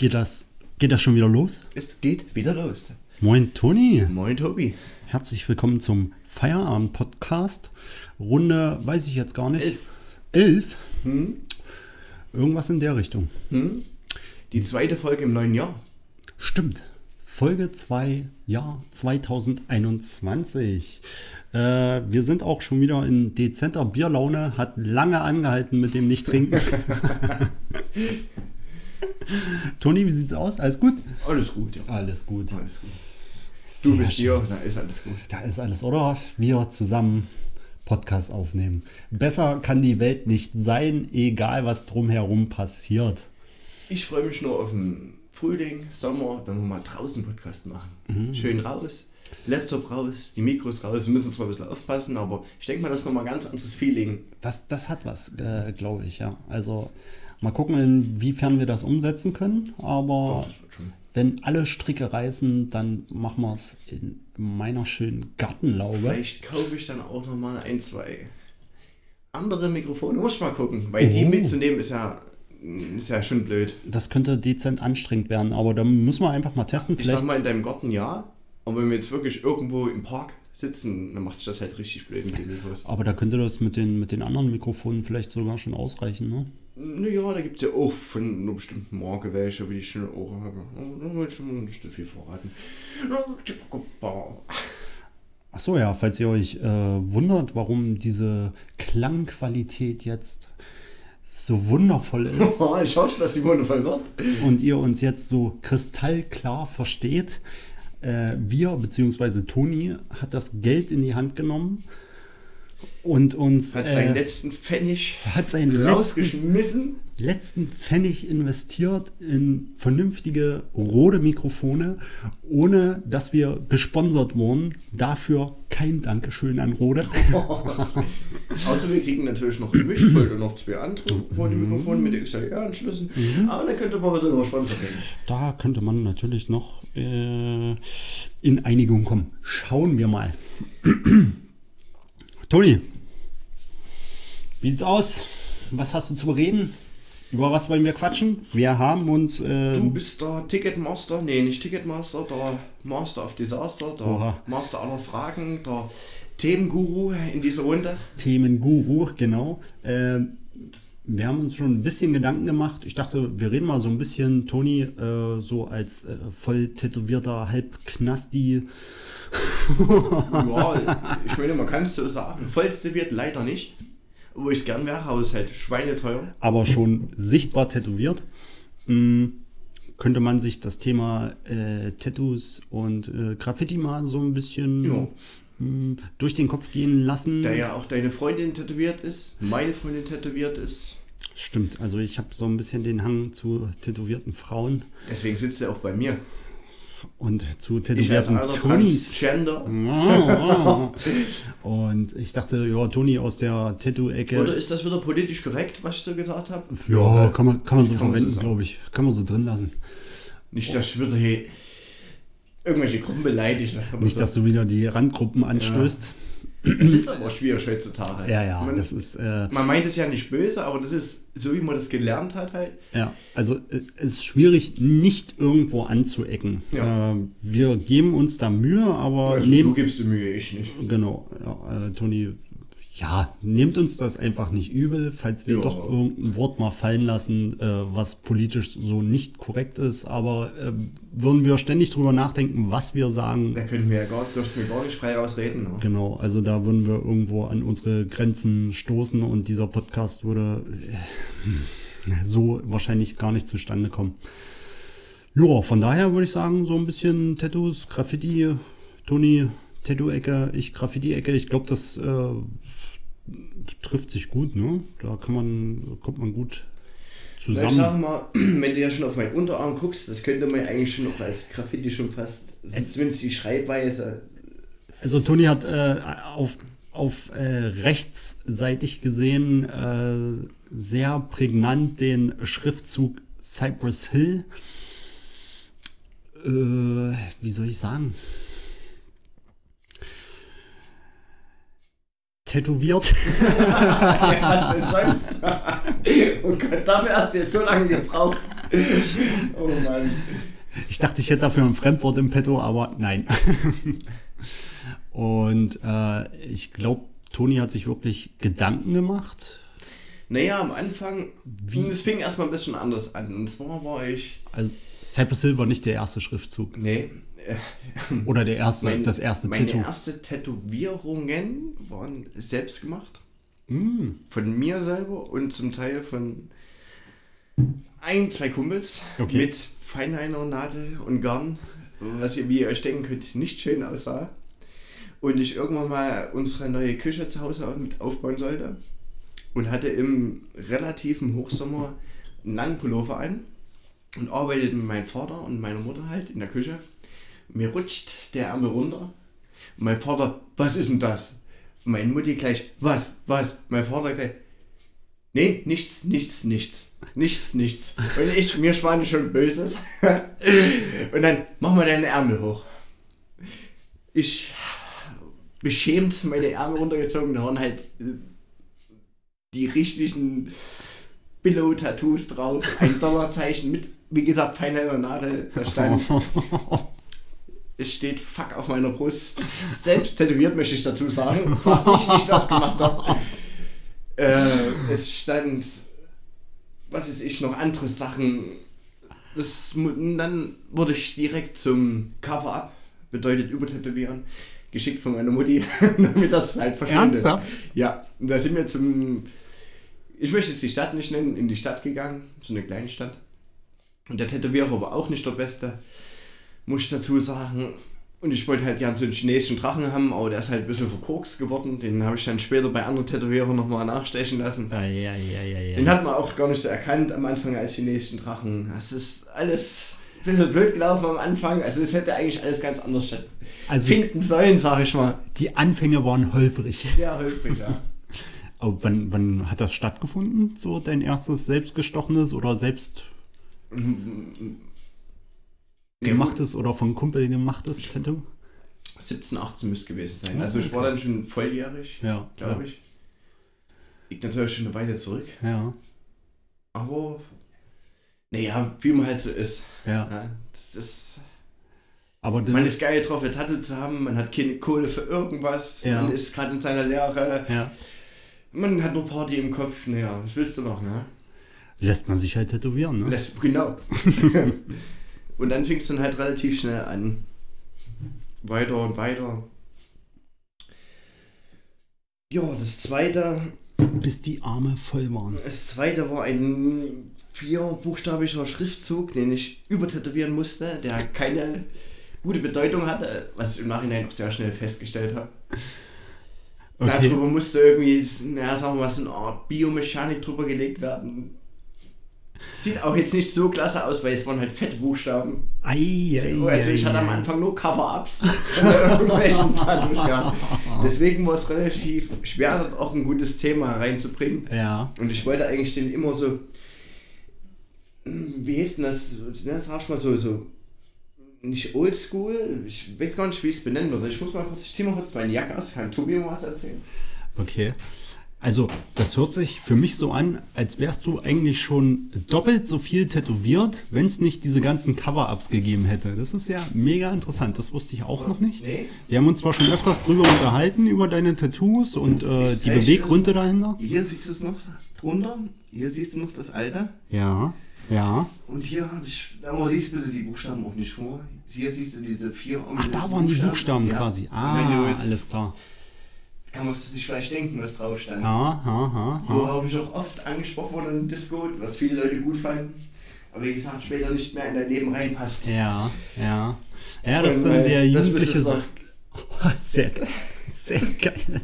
Geht das, geht das schon wieder los? Es geht wieder los. Moin Toni, Moin Tobi. herzlich willkommen zum Feierabend-Podcast. Runde, weiß ich jetzt gar nicht. Elf. Elf? Hm? Irgendwas in der Richtung. Hm? Die zweite Folge im neuen Jahr. Stimmt. Folge 2, Jahr 2021. Äh, wir sind auch schon wieder in dezenter Bierlaune, hat lange angehalten mit dem Nicht-Trinken. Toni, wie sieht's aus? Alles gut? Alles gut, ja. Alles gut. Alles gut. Du Sehr bist schön. hier, da ist alles gut. Da ist alles, oder? Wir zusammen Podcast aufnehmen. Besser kann die Welt nicht sein, egal was drumherum passiert. Ich freue mich nur auf den Frühling, Sommer, dann wollen wir mal draußen Podcast machen. Mhm. Schön raus, Laptop raus, die Mikros raus. Wir müssen zwar ein bisschen aufpassen, aber ich denke mal, das ist nochmal ein ganz anderes Feeling. Das, das hat was, äh, glaube ich, ja. Also mal gucken, inwiefern wir das umsetzen können. Aber Doch, wenn alle Stricke reißen, dann machen wir es in meiner schönen Gartenlaube. Vielleicht kaufe ich dann auch nochmal ein, zwei andere Mikrofone. Muss ich mal gucken, weil die Oh. mitzunehmen ist ja, ist ja schon blöd. Das könnte dezent anstrengend werden, aber da müssen wir einfach mal testen. Ich Vielleicht sag mal, in deinem Garten ja, aber wenn wir jetzt wirklich irgendwo im Park sitzen, dann macht sich das halt richtig blöd mit den Mikros. Aber da könnte das mit den, mit den anderen Mikrofonen vielleicht sogar schon ausreichen, ne? Naja, da gibt es ja auch von einer bestimmten Marke welche, wie ich schon auch habe. Aber Da will ich schon nicht so viel verraten. Ach so, ja, falls ihr euch äh, wundert, warum diese Klangqualität jetzt so wundervoll ist ich hoffe, dass die wundervoll wird. und ihr uns jetzt so kristallklar versteht, äh, wir bzw. Toni hat das Geld in die Hand genommen und uns Hat seinen äh, letzten Pfennig hat seinen letzten, rausgeschmissen. letzten Pfennig investiert in vernünftige rote Mikrofone, ohne dass wir gesponsert wurden. Dafür kein Dankeschön an Rode. Außer wir kriegen natürlich noch Mischpult und noch zwei andere rote Mikrofone mit XLR-Anschlüssen. Aber dann könnte man wieder über Sponsor reden. Da könnte man natürlich noch äh, in Einigung kommen. Schauen wir mal. Toni, wie sieht's aus? Was hast du zu bereden? Über was wollen wir quatschen? Wir haben uns. Äh, Du bist der Ticketmaster, nee, nicht Ticketmaster, der Master of Disaster, der Oha. Master aller Fragen, der Themenguru in dieser Runde. Themenguru, genau. Äh, wir haben uns schon ein bisschen Gedanken gemacht. Ich dachte, wir reden mal so ein bisschen, Toni, äh, so als äh, voll tätowierter Halbknasti. Ja, ich meine, man kann es so sagen. Voll tätowiert leider nicht. Wo ich es gern wäre, aber es ist halt schweineteuer. aber schon sichtbar tätowiert. Mm, könnte man sich das Thema äh, Tattoos und äh, Graffiti mal so ein bisschen Ja. mm, durch den Kopf gehen lassen? Da ja auch deine Freundin tätowiert ist, meine Freundin tätowiert ist. Stimmt, also ich habe so ein bisschen den Hang zu tätowierten Frauen Deswegen sitzt er auch bei mir. Und zu tätowierten Tonis. Transgender. Und ich dachte, ja, Toni aus der Oder Tattoo-Ecke. ist das wieder politisch korrekt, was ich so gesagt habe? Ja, kann man, kann man so Kann so verwenden, sagen. glaube ich. Kann man so drin lassen. Nicht, dass ich wieder hier irgendwelche Gruppen beleidige. Aber Nicht, dass du wieder die Randgruppen anstößt. Es ist aber schwierig heutzutage. Ja, ja, Man, das ist. Äh, man meint es ja nicht böse, aber das ist so, wie man das gelernt hat halt. Ja, also äh, es ist schwierig, nicht irgendwo anzuecken. Ja. Äh, wir geben uns da Mühe, aber Also, du nehmt, gibst dir Mühe, ich nicht. genau, ja, äh, Toni, ja, nehmt uns das einfach nicht übel, falls wir Ja. doch irgendein Wort mal fallen lassen, äh, was politisch so nicht korrekt ist, aber äh, würden wir ständig drüber nachdenken, was wir sagen. Da können wir ja gar, dürften wir gar nicht frei rausreden. Ne? Genau, also da würden wir irgendwo an unsere Grenzen stoßen und dieser Podcast würde äh, so wahrscheinlich gar nicht zustande kommen. Ja, von daher würde ich sagen, so ein bisschen Tattoos, Graffiti, Toni, Tattoo-Ecke, ich Graffiti-Ecke. Ich glaube, das äh, trifft sich gut, ne? Da kann man, kommt man gut Na, Ich sag zusammen. mal, wenn du ja schon auf meinen Unterarm guckst, das könnte man eigentlich schon noch als Graffiti schon fast, zumindest die Schreibweise. Also Toni hat äh, auf, auf äh, rechtsseitig gesehen äh, sehr prägnant den Schriftzug Cypress Hill. Äh, wie soll ich sagen? Tätowiert. Was denn sonst? oh Gott, dafür hast du jetzt so lange gebraucht. oh Mann. Ich dachte, ich hätte dafür ein Fremdwort im Petto, aber nein. Und äh, ich glaube, Toni hat sich wirklich Gedanken gemacht. Naja, am Anfang, Wie? es fing erstmal ein bisschen anders an. Und zwar war ich. Also, Cypress Hill war nicht der erste Schriftzug. Nee. Oder der erste, mein, das erste meine Tattoo. Meine erste Tätowierungen waren selbst gemacht. Mm. Von mir selber und zum Teil von ein, zwei Kumpels okay. mit Feinliner, Nadel und Garn, was ihr, wie ihr euch denken könnt, nicht schön aussah. Und ich irgendwann mal unsere neue Küche zu Hause mit aufbauen sollte und hatte im relativen Hochsommer einen langen Pullover an und arbeitete mit meinem Vater und meiner Mutter halt in der Küche. Mir rutscht der Ärmel runter. Mein Vater, was ist denn das? Meine Mutti gleich, was, was? Mein Vater gleich, nee, nichts, nichts, nichts. Nichts, nichts. Und ich, mir spann schon Böses. und dann, mach mal deine Ärmel hoch. Ich beschämt meine Ärmel runtergezogen, da waren halt äh, die richtigen Billow-Tattoos drauf, ein Dollarzeichen mit, wie gesagt, feiner Nadel, da stand. es steht Fuck auf meiner Brust. Selbst tätowiert möchte ich dazu sagen. Frag wie ich das gemacht habe. Äh, es stand, was ist ich, noch andere Sachen. Das, dann wurde ich direkt zum Cover-Up, bedeutet übertätowieren, geschickt von meiner Mutti, damit das halt verschwindet. Ernsthaft? Ja, und da sind wir zum, ich möchte jetzt die Stadt nicht nennen, in die Stadt gegangen, so eine kleine Stadt. Und der Tätowierer war auch nicht der Beste, muss ich dazu sagen. Und ich wollte halt gern so einen chinesischen Drachen haben, aber der ist halt ein bisschen verkorkst geworden. Den habe ich dann später bei anderen Tätowierern nochmal nachstechen lassen. Ja, ja, ja, ja, Den hat man auch gar nicht so erkannt am Anfang als chinesischen Drachen. Das ist alles ein bisschen blöd gelaufen am Anfang. Also es hätte eigentlich alles ganz anders stattfinden also finden sollen, sag ich mal. Die Anfänge waren holprig. Sehr holprig, ja. Aber wann, wann hat das stattgefunden? So dein erstes selbstgestochenes oder selbst gemachtes oder von Kumpel gemachtes Tattoo? 17, 18 müsste gewesen sein. Also ich war dann schon volljährig, ja, glaube ja. ich. Liegt natürlich schon eine Weile zurück. Ja. Aber, naja, wie man halt so ist. Ja. ja das ist aber man ist geil drauf, ein Tattoo zu haben, man hat keine Kohle für irgendwas, ja. man ist gerade in seiner Lehre, ja. man hat nur Party im Kopf, naja, was willst du noch, ne? Lässt man sich halt tätowieren, ne? Lässt, genau. und dann fing es dann halt relativ schnell an. Weiter und weiter. Ja, das zweite. Bis die Arme voll waren. Das zweite war ein vierbuchstabiger Schriftzug, den ich übertätowieren musste, der keine gute Bedeutung hatte, was ich im Nachhinein auch sehr schnell festgestellt habe. Okay. Darüber musste irgendwie, naja, sagen wir mal, so eine Art Biomechanik drüber gelegt werden. Sieht auch jetzt nicht so klasse aus, weil es waren halt fette Buchstaben. Ei, ei, also ich hatte am Anfang nur Cover-Ups. Deswegen war es relativ schwer, auch ein gutes Thema reinzubringen. Ja. Und ich wollte eigentlich den immer so, wie heißt denn das, das sag ich mal so, so nicht oldschool, ich weiß gar nicht, wie ich es benennen würde. Ich muss mal kurz, ich zieh mal kurz meine Jacke aus, kann Tobi mal was erzählen. Okay. Also, das hört sich für mich so an, als wärst du eigentlich schon doppelt so viel tätowiert, wenn es nicht diese ganzen Cover-Ups gegeben hätte. Das ist ja mega interessant, das wusste ich auch noch nicht. Nee. Wir haben uns zwar schon öfters drüber unterhalten, über deine Tattoos und äh, die Beweggründe dahinter. Hier siehst du es noch drunter, hier siehst du noch das Alte. Ja. Ja. Und hier habe ich, aber liest bitte die Buchstaben auch nicht vor. Hier siehst du diese vier Ach, da waren die Buchstaben ja. quasi. Ah, alles klar. Kann man sich vielleicht denken, was drauf stand. Ja, ja, ja, Worauf ich auch oft angesprochen wurde in Disco, was viele Leute gut fanden. Aber wie gesagt, später nicht mehr in dein Leben reinpasst. Ja, ja. Ja, das ist dann der jugendliche. Das sehr geil. Sehr geil.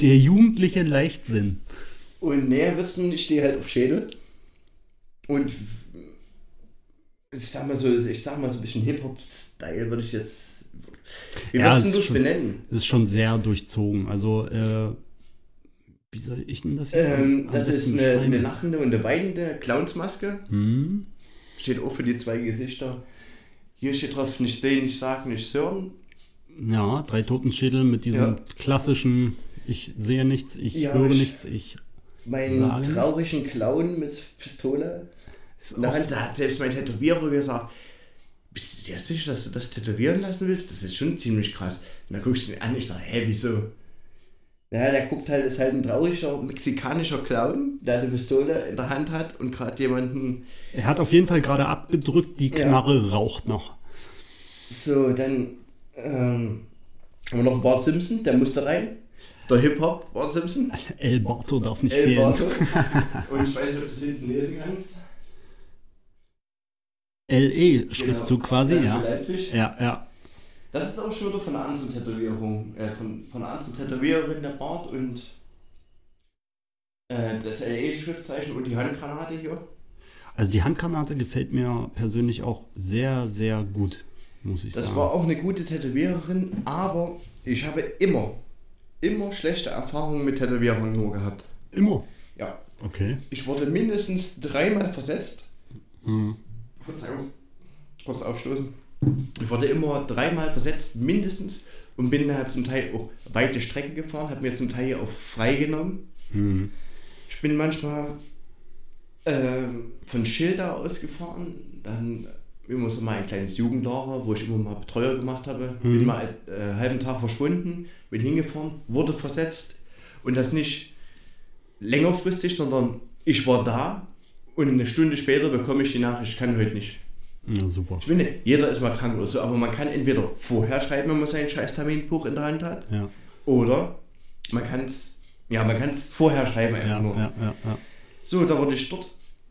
der jugendliche Leichtsinn. Und näher wird's nun, ich stehe halt auf Schädel. Und ich sag mal so, ich sag mal so ein bisschen Hip-Hop-Style würde ich jetzt. Wie ja, würdest du es benennen? Ist schon sehr durchzogen. Also, äh, wie soll ich denn das jetzt ähm, Das ist eine, eine, lachende und eine weinende Clownsmaske. Hm. Steht auch für die zwei Gesichter. Hier steht drauf, nicht sehen, nicht sagen, nicht hören. Ja, drei Totenschädel mit diesem ja. klassischen, ich sehe nichts, ich ja, höre ich, nichts, ich meinen traurigen Clown mit Pistole Ist in der auch Hand. Da hat selbst mein Tätowierer gesagt, bist du dir sicher, dass du das tätowieren lassen willst? Das ist schon ziemlich krass. Und dann guckst du ihn an, ich sage, hä, wieso? Ja, der guckt halt, ist halt ein trauriger mexikanischer Clown, der eine Pistole in der Hand hat und gerade jemanden Er hat auf jeden Fall gerade abgedrückt, die Ja. Knarre raucht noch. So, dann ähm, haben wir noch einen Bart Simpson, der musste rein. Der Hip-Hop Bart Simpson. El Barto darf nicht El fehlen. Barto. Und ich weiß nicht, ob du es hinten lesen kannst. LE-Schriftzug quasi, Für ja. Leipzig. Ja, ja. Das ist auch schon wieder von einer anderen Tätowierung, äh, von, von einer anderen Tätowiererin der Bart und äh, das LE-Schriftzeichen und die Handgranate hier. Also die Handgranate gefällt mir persönlich auch sehr, sehr gut, muss ich Das sagen. war auch eine gute Tätowiererin, aber ich habe immer, immer schlechte Erfahrungen mit Tätowierungen nur gehabt. Immer. Ja, Okay. ich wurde mindestens dreimal versetzt. Hm. Verzeihung. Kurz aufstoßen. Ich wurde immer dreimal versetzt, mindestens. Und bin halt zum Teil auch weite Strecken gefahren, habe mir zum Teil auch freigenommen. Hm. Ich bin manchmal ähm, von Schilder ausgefahren, dann immer so mal ein kleines Jugendlager, wo ich immer mal Betreuer gemacht habe. Bin mal äh, einen halben Tag verschwunden, bin hingefahren, wurde versetzt und das nicht längerfristig, sondern ich war da und eine Stunde später bekomme ich die Nachricht, ich kann heute nicht. Ja, super. Ich finde, jeder ist mal krank oder so, aber man kann entweder vorher schreiben, wenn man sein scheiß Terminbuch in der Hand hat, Ja, oder man kann es ja, man kann es vorher schreiben einfach ja, nur. ja, ja. So, da wurde ich dort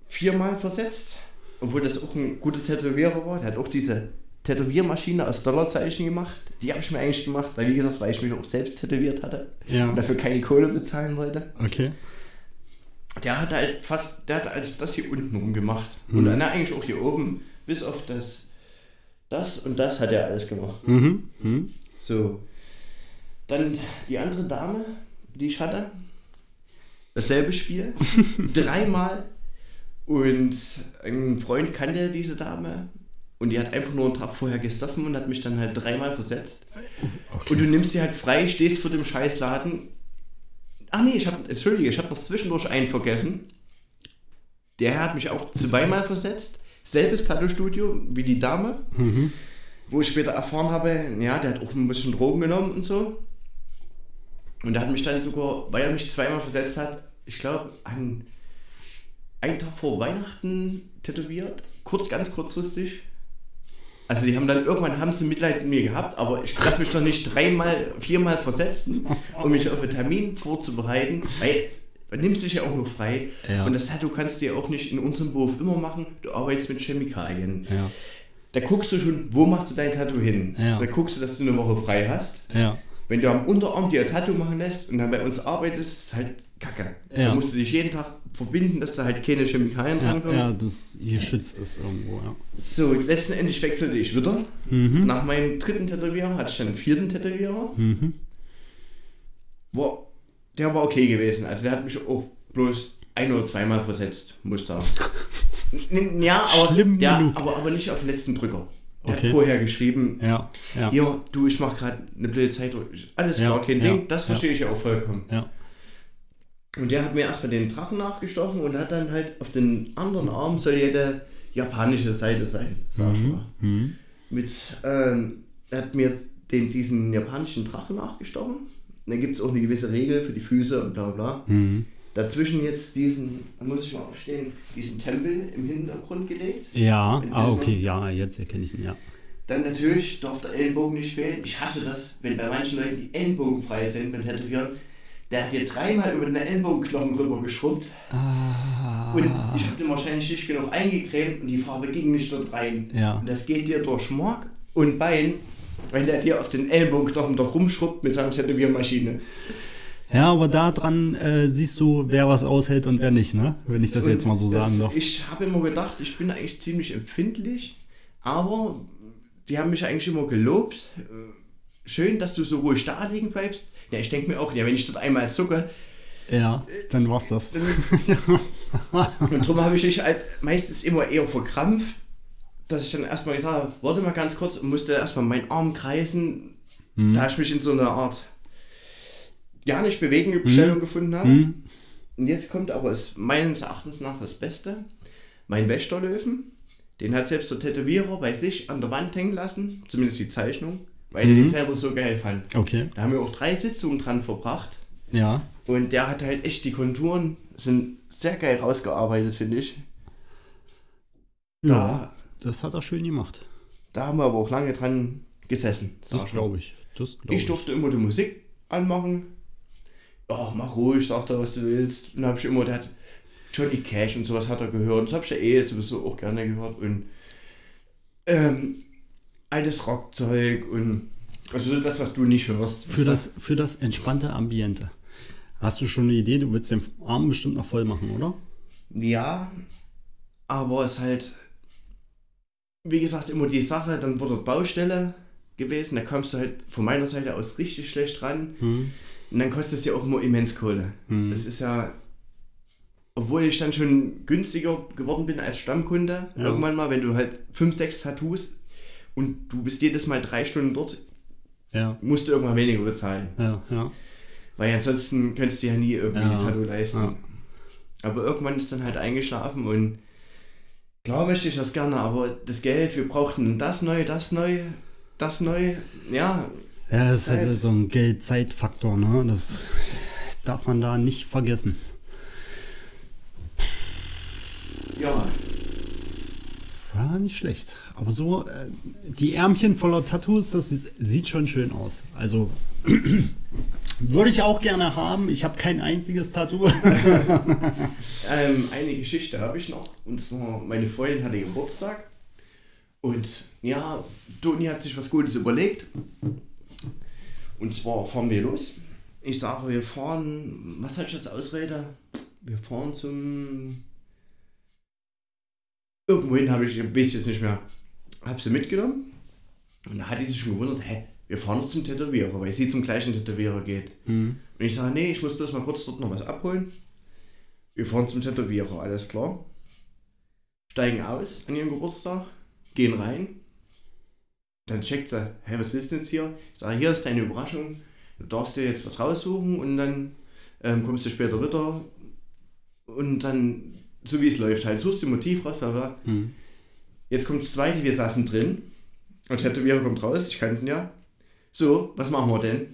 viermal versetzt, obwohl das auch ein guter Tätowierer war. Der hat auch diese Tätowiermaschine aus Dollarzeichen gemacht. Die habe ich mir eigentlich gemacht, weil wie gesagt, weil ich mich auch selbst tätowiert hatte und dafür keine Kohle bezahlen wollte. Okay. Der hat halt fast, der hat alles das hier unten rum gemacht. Und dann eigentlich auch hier oben, bis auf das, das und das hat er alles gemacht. Mhm. Mhm. So. Dann die andere Dame, die ich hatte. Dasselbe Spiel. Dreimal. Und ein Freund kannte diese Dame. Und die hat einfach nur einen Tag vorher gesoffen und hat mich dann halt dreimal versetzt. Okay. Und du nimmst die halt frei, stehst vor dem Scheißladen. Ach nee, ich hab, entschuldige, ich habe noch zwischendurch einen vergessen. Der Herr hat mich auch zweimal versetzt. Selbes Tattoo-Studio wie die Dame. Mhm. Wo ich später erfahren habe, ja, der hat auch ein bisschen Drogen genommen und so. Und der hat mich dann sogar, weil er mich zweimal versetzt hat, ich glaube, an einen Tag vor Weihnachten tätowiert. Kurz, ganz kurzfristig. Also die haben dann irgendwann haben sie Mitleid mit mir gehabt, aber ich lasse mich doch nicht dreimal, viermal versetzen, um mich auf einen Termin vorzubereiten, weil man nimmt sich ja auch nur frei. Ja. Und das Tattoo kannst du ja auch nicht in unserem Beruf immer machen. Du arbeitest mit Chemikalien. Ja. Da guckst du schon, wo machst du dein Tattoo hin? Da guckst du, dass du eine Woche frei hast. Ja. Wenn du am Unterarm dir ein Tattoo machen lässt und dann bei uns arbeitest, ist es halt kacke. Ja. Da musst du dich jeden Tag verbinden, dass da halt keine Chemikalien Ja, drankommen. ja, das hier schützt es irgendwo, ja. So, letzten Endes wechselte ich wieder. Mhm. Nach meinem dritten Tätowierer hatte ich dann einen vierten Tätowierer. Mhm. War, der war okay gewesen. Also der hat mich auch bloß ein- oder zweimal versetzt, muss da. Ja, aber, Schlimm ja, aber, aber nicht auf den letzten Drücker. Der Okay. hat vorher geschrieben, Ja, ja. hier, du, ich mach gerade eine blöde Zeit. Alles Ja, klar, kein ja, Ding. Das verstehe ich ja auch vollkommen. Ja. Und der hat mir erstmal den Drachen nachgestochen und hat dann halt auf den anderen Arm soll ja der japanische Seite sein, sag ich mal. Mhm. Mit, ähm, er hat mir den, diesen japanischen Drachen nachgestochen. Und dann gibt es auch eine gewisse Regel für die Füße und bla bla. Mhm. Dazwischen jetzt diesen, da muss ich mal aufstehen, diesen Tempel im Hintergrund gelegt. Ja, ah, okay, ja, jetzt erkenne ich ihn, ja. Dann natürlich darf der Ellenbogen nicht fehlen. Ich hasse das, wenn bei manchen Leuten die Ellenbogen frei sind beim Tätowieren. Der hat dir dreimal über den Ellenbogenknochen rüber geschrubbt. Ah. Und ich habe den wahrscheinlich nicht genug eingecremt und die Farbe ging nicht dort rein. Ja. Und das geht dir durch Mark und Bein, wenn der dir auf den Ellenbogenknochen doch rumschrubbt mit seiner Tätowiermaschine. Ja, aber daran äh, siehst du, wer was aushält und wer nicht, ne? Wenn ich das jetzt mal so Und sagen darf. Ich habe immer gedacht, ich bin eigentlich ziemlich empfindlich, aber die haben mich eigentlich immer gelobt. Äh, Schön, dass du so ruhig da liegen bleibst. Ja, ich denke mir auch, ja, wenn ich dort einmal zucke, Ja, dann war's das. Und darum habe ich mich halt meistens immer eher verkrampft, dass ich dann erstmal gesagt habe, warte mal ganz kurz und musste erstmal meinen Arm kreisen, da ich mich in so einer Art ja nicht bewegen Stellung gefunden habe. Hm? Und jetzt kommt aber es meines Erachtens nach das Beste. Mein Wächterlöwen, den hat selbst der Tätowierer bei sich an der Wand hängen lassen, zumindest die Zeichnung, weil er Mhm. den selber so geil fand. Okay. Da haben wir auch drei Sitzungen dran verbracht. Ja. Und der hat halt echt die Konturen, sind sehr geil rausgearbeitet, finde ich. Da, Ja, das hat er schön gemacht. da haben wir aber auch lange dran gesessen. Das glaube ich. Das glaube Ich durfte immer die Musik anmachen. Ja, mach ruhig, sag da, was du willst. Und dann habe ich immer, der hat Johnny Cash und sowas hat er gehört. Das habe ich ja eh jetzt sowieso auch gerne gehört. Und ähm, altes Rockzeug und also so das, was du nicht hörst. Für das, für das entspannte Ambiente. Hast du schon eine Idee? Du willst den Arm bestimmt noch voll machen, oder? Ja, aber es ist halt, wie gesagt, immer die Sache, dann wurde Baustelle gewesen, da kommst du halt von meiner Seite aus richtig schlecht ran. Hm. Und dann kostet es ja auch immer immens Kohle. Hm. Das ist ja, obwohl ich dann schon günstiger geworden bin als Stammkunde, Ja. irgendwann mal, wenn du halt fünf, sechs Tattoos und du bist jedes Mal drei Stunden dort, Ja, musst du irgendwann weniger bezahlen. ja, ja. Weil ansonsten könntest du ja nie irgendwie Ja. ein Tattoo leisten. Aber irgendwann ist dann halt eingeschlafen und klar möchte ich das gerne, aber das Geld, wir brauchten das neu, das neu, das neu, ja. Ja, das ist halt so ein Geld-Zeit-Faktor, ne? Das darf man da nicht vergessen. Ja, Ja, nicht schlecht. Aber so, äh, die Ärmchen voller Tattoos, das sieht schon schön aus. Also, würde ich auch gerne haben. Ich habe kein einziges Tattoo. ähm, eine Geschichte habe ich noch. Und zwar, meine Freundin hatte Geburtstag. Und ja, Toni hat sich was Gutes überlegt. Und zwar fahren wir los. Ich sage, wir fahren, was hatte ich als Ausrede? Wir fahren zum. Irgendwohin habe ich, weiß jetzt nicht mehr. Habe sie mitgenommen. Und da hat die sich schon gewundert, hä, wir fahren doch zum Tätowierer, weil sie zum gleichen Tätowierer geht. Hm. Und ich sage, nee, ich muss bloß mal kurz dort noch was abholen. Wir fahren zum Tätowierer, alles klar. Steigen aus an ihrem Geburtstag, gehen rein. Dann checkt sie, hä, was willst du jetzt hier? Ich sage, hier ist deine Überraschung. Du darfst dir jetzt was raussuchen und dann ähm, kommst du später wieder. Und dann, so wie es läuft, halt, suchst du ein Motiv raus, bla bla. Hm. Jetzt kommt das zweite, wir saßen drin. Und Tätowierer kommt raus, ich kannte ihn ja. So, was machen wir denn?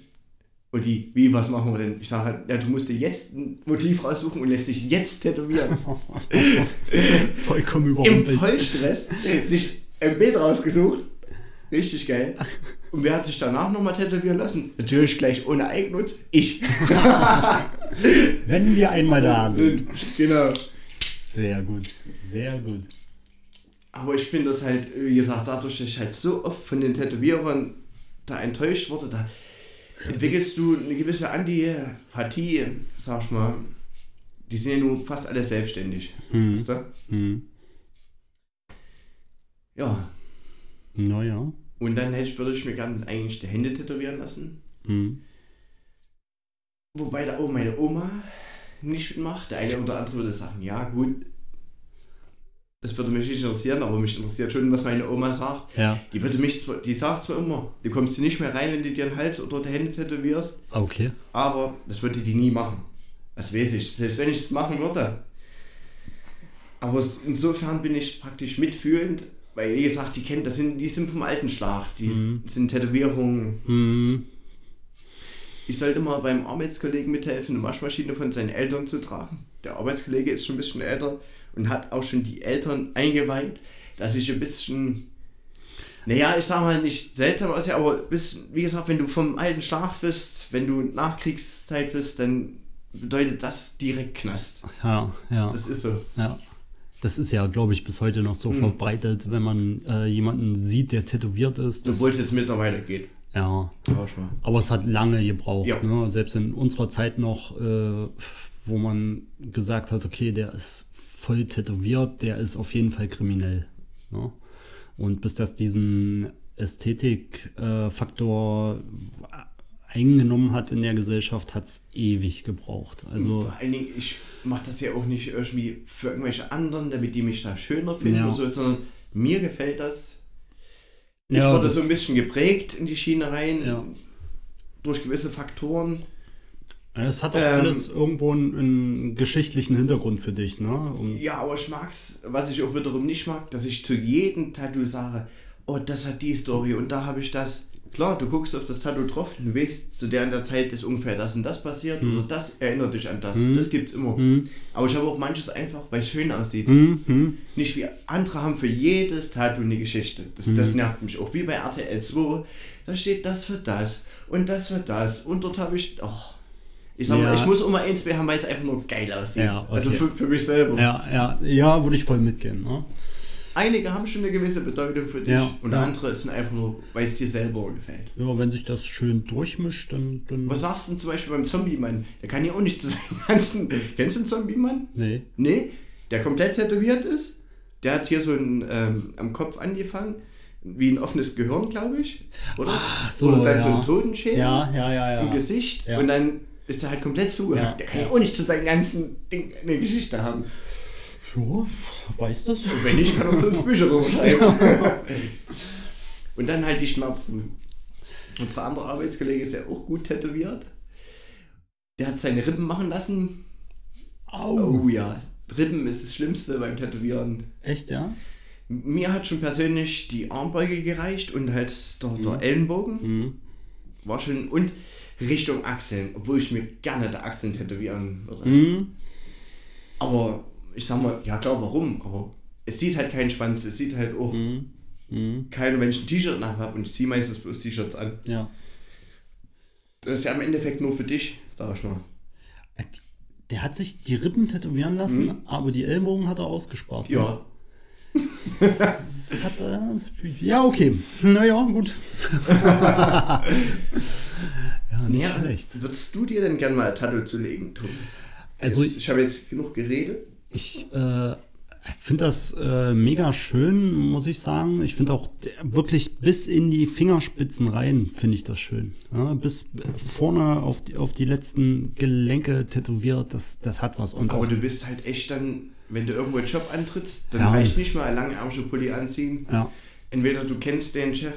Und die, wie, was machen wir denn? Ich sage halt, ja, du musst dir jetzt ein Motiv raussuchen und lässt dich jetzt tätowieren. Vollkommen Im überrumpelt. Vollstress sich ein Bild rausgesucht. Richtig geil. Und wer hat sich danach nochmal tätowieren lassen? Natürlich gleich ohne Eigennutz. Ich. Wenn wir einmal da sind. genau. Sehr gut. Sehr gut. Aber ich finde das halt, wie gesagt, dadurch, dass ich halt so oft von den Tätowierern da enttäuscht wurde, da entwickelst du eine gewisse Antipathie, sag ich mal. Die sind ja nun fast alle selbstständig. Hm. Weißt du? Hm. Ja. Naja. Und dann hätte ich, würde ich mir gerne eigentlich die Hände tätowieren lassen. Hm. Wobei da auch meine Oma nicht mitmacht. Der eine oder andere würde sagen, ja gut, das würde mich nicht interessieren, aber mich interessiert schon, was meine Oma sagt. Ja. Die würde mich, zwar- die sagt zwar immer, du kommst hier nicht mehr rein, wenn du dir den Hals oder die Hände tätowierst, Okay. aber das würde die nie machen. Das weiß ich, selbst wenn ich es machen würde. Aber insofern bin ich praktisch mitfühlend, weil wie gesagt, die kennt, das sind, die sind vom alten Schlag, die Mhm. sind Tätowierungen. Hm. Ich sollte mal beim Arbeitskollegen mithelfen, eine Waschmaschine von seinen Eltern zu tragen. Der Arbeitskollege ist schon ein bisschen älter und hat auch schon die Eltern eingeweiht, dass ich ein bisschen, naja, ich sag mal nicht seltsam aussehe, aber bisschen, wie gesagt, wenn du vom alten Schlag bist, wenn du Nachkriegszeit bist, dann bedeutet das direkt Knast. Ja, ja. Das ist so. Ja. Das ist ja, glaube ich, bis heute noch so Mhm. verbreitet, wenn man äh, jemanden sieht, der tätowiert ist. Das, Obwohl es jetzt mittlerweile geht. ja. Aber es hat lange gebraucht. Ja. Ne? Selbst in unserer Zeit noch, äh, wo man gesagt hat, okay, der ist voll tätowiert, der ist auf jeden Fall kriminell. Ne? Und bis das diesen Ästhetik-Faktor eingenommen hat in der Gesellschaft, hat es ewig gebraucht. Also Vor allen Dingen, ich mache das ja auch nicht irgendwie für irgendwelche anderen, damit die mich da schöner finden Ja. oder so, sondern mir gefällt das. Ich Ja, wurde das- so ein bisschen geprägt in die Schiene rein Ja. durch gewisse Faktoren. Es hat auch Ähm, alles irgendwo einen, einen geschichtlichen Hintergrund für dich, ne? Um, Ja, aber ich mag's, was ich auch wiederum nicht mag, dass ich zu jedem Tattoo sage, oh, das hat die Story und da habe ich das. Klar, du guckst auf das Tattoo drauf und du weißt, zu der in der Zeit ist ungefähr das und das passiert oder das erinnert dich an das. Das gibt's immer. Aber ich habe auch manches einfach, weil es schön aussieht. Mhm. Nicht wie andere haben für jedes Tattoo eine Geschichte. Das, das nervt mich auch. Wie bei RTL 2, da steht das für das und das für das und dort habe ich, oh, ich sag mal, Ja. ich muss immer eins haben, weil es einfach nur geil aussieht. Ja, okay. Also für, für mich selber. Ja, ja, ja, würde ich voll mitgehen. Ne? Einige haben schon eine gewisse Bedeutung für dich Ja, und ja. andere sind einfach nur, weil es dir selber gefällt. Ja, wenn sich das schön durchmischt, dann. dann Was sagst du denn zum Beispiel beim Zombie-Mann? Der kann ja auch nicht zu seinen ganzen. Kennst du den Zombie-Mann? nee. Nee, der komplett tätowiert ist. Der hat hier so ein, ähm, am Kopf angefangen, wie ein offenes Gehirn, glaube ich. Oder? Ach so, Oder dann so ja. ein Totenschädel Ja, ja, im Gesicht. Und dann ist er halt komplett zugehört. Der kann ja. auch nicht zu seinem ganzen Ding eine Geschichte haben. Ja, weiß das? Und wenn nicht, kann er fünf Bücher drüber schreiben. Und dann halt die Schmerzen. Unser anderer Arbeitskollege ist ja auch gut tätowiert. Der hat seine Rippen machen lassen. Au. Oh ja, Rippen ist das Schlimmste beim Tätowieren. Echt, ja? Mir hat schon persönlich die Armbeuge gereicht und halt der, der Ellenbogen Mhm. war schon und Richtung Achseln, obwohl ich mir gerne die Achseln tätowieren würde. Mhm. Aber ich sag mal, ja klar, warum? Aber es sieht halt keinen Schwanz, es sieht halt auch Mhm. Mhm. ich ein T-Shirt nach habe und ich ziehe meistens bloß T-Shirts an. Ja. Das ist ja im Endeffekt nur für dich, sag ich mal. Äh, Der hat sich die Rippen tätowieren lassen, aber die Ellbogen hat er ausgespart. ne? Ja. Das hat er. Ja, okay. Naja, gut. ja, nicht ja schlecht. würdest du dir denn gerne mal ein Tattoo zulegen, Tom? Also Jetzt, ich habe jetzt genug geredet. Ich äh, finde das äh, mega schön, muss ich sagen. Ich finde auch wirklich bis in die Fingerspitzen rein, finde ich das schön. Ja, bis vorne auf die, auf die letzten Gelenke tätowiert, das, das hat was. Und Aber du bist halt echt dann, wenn du irgendwo einen Job antrittst, dann Ja. reicht nicht mal ein langärmliche Pulli anziehen. ja, Entweder du kennst den Chef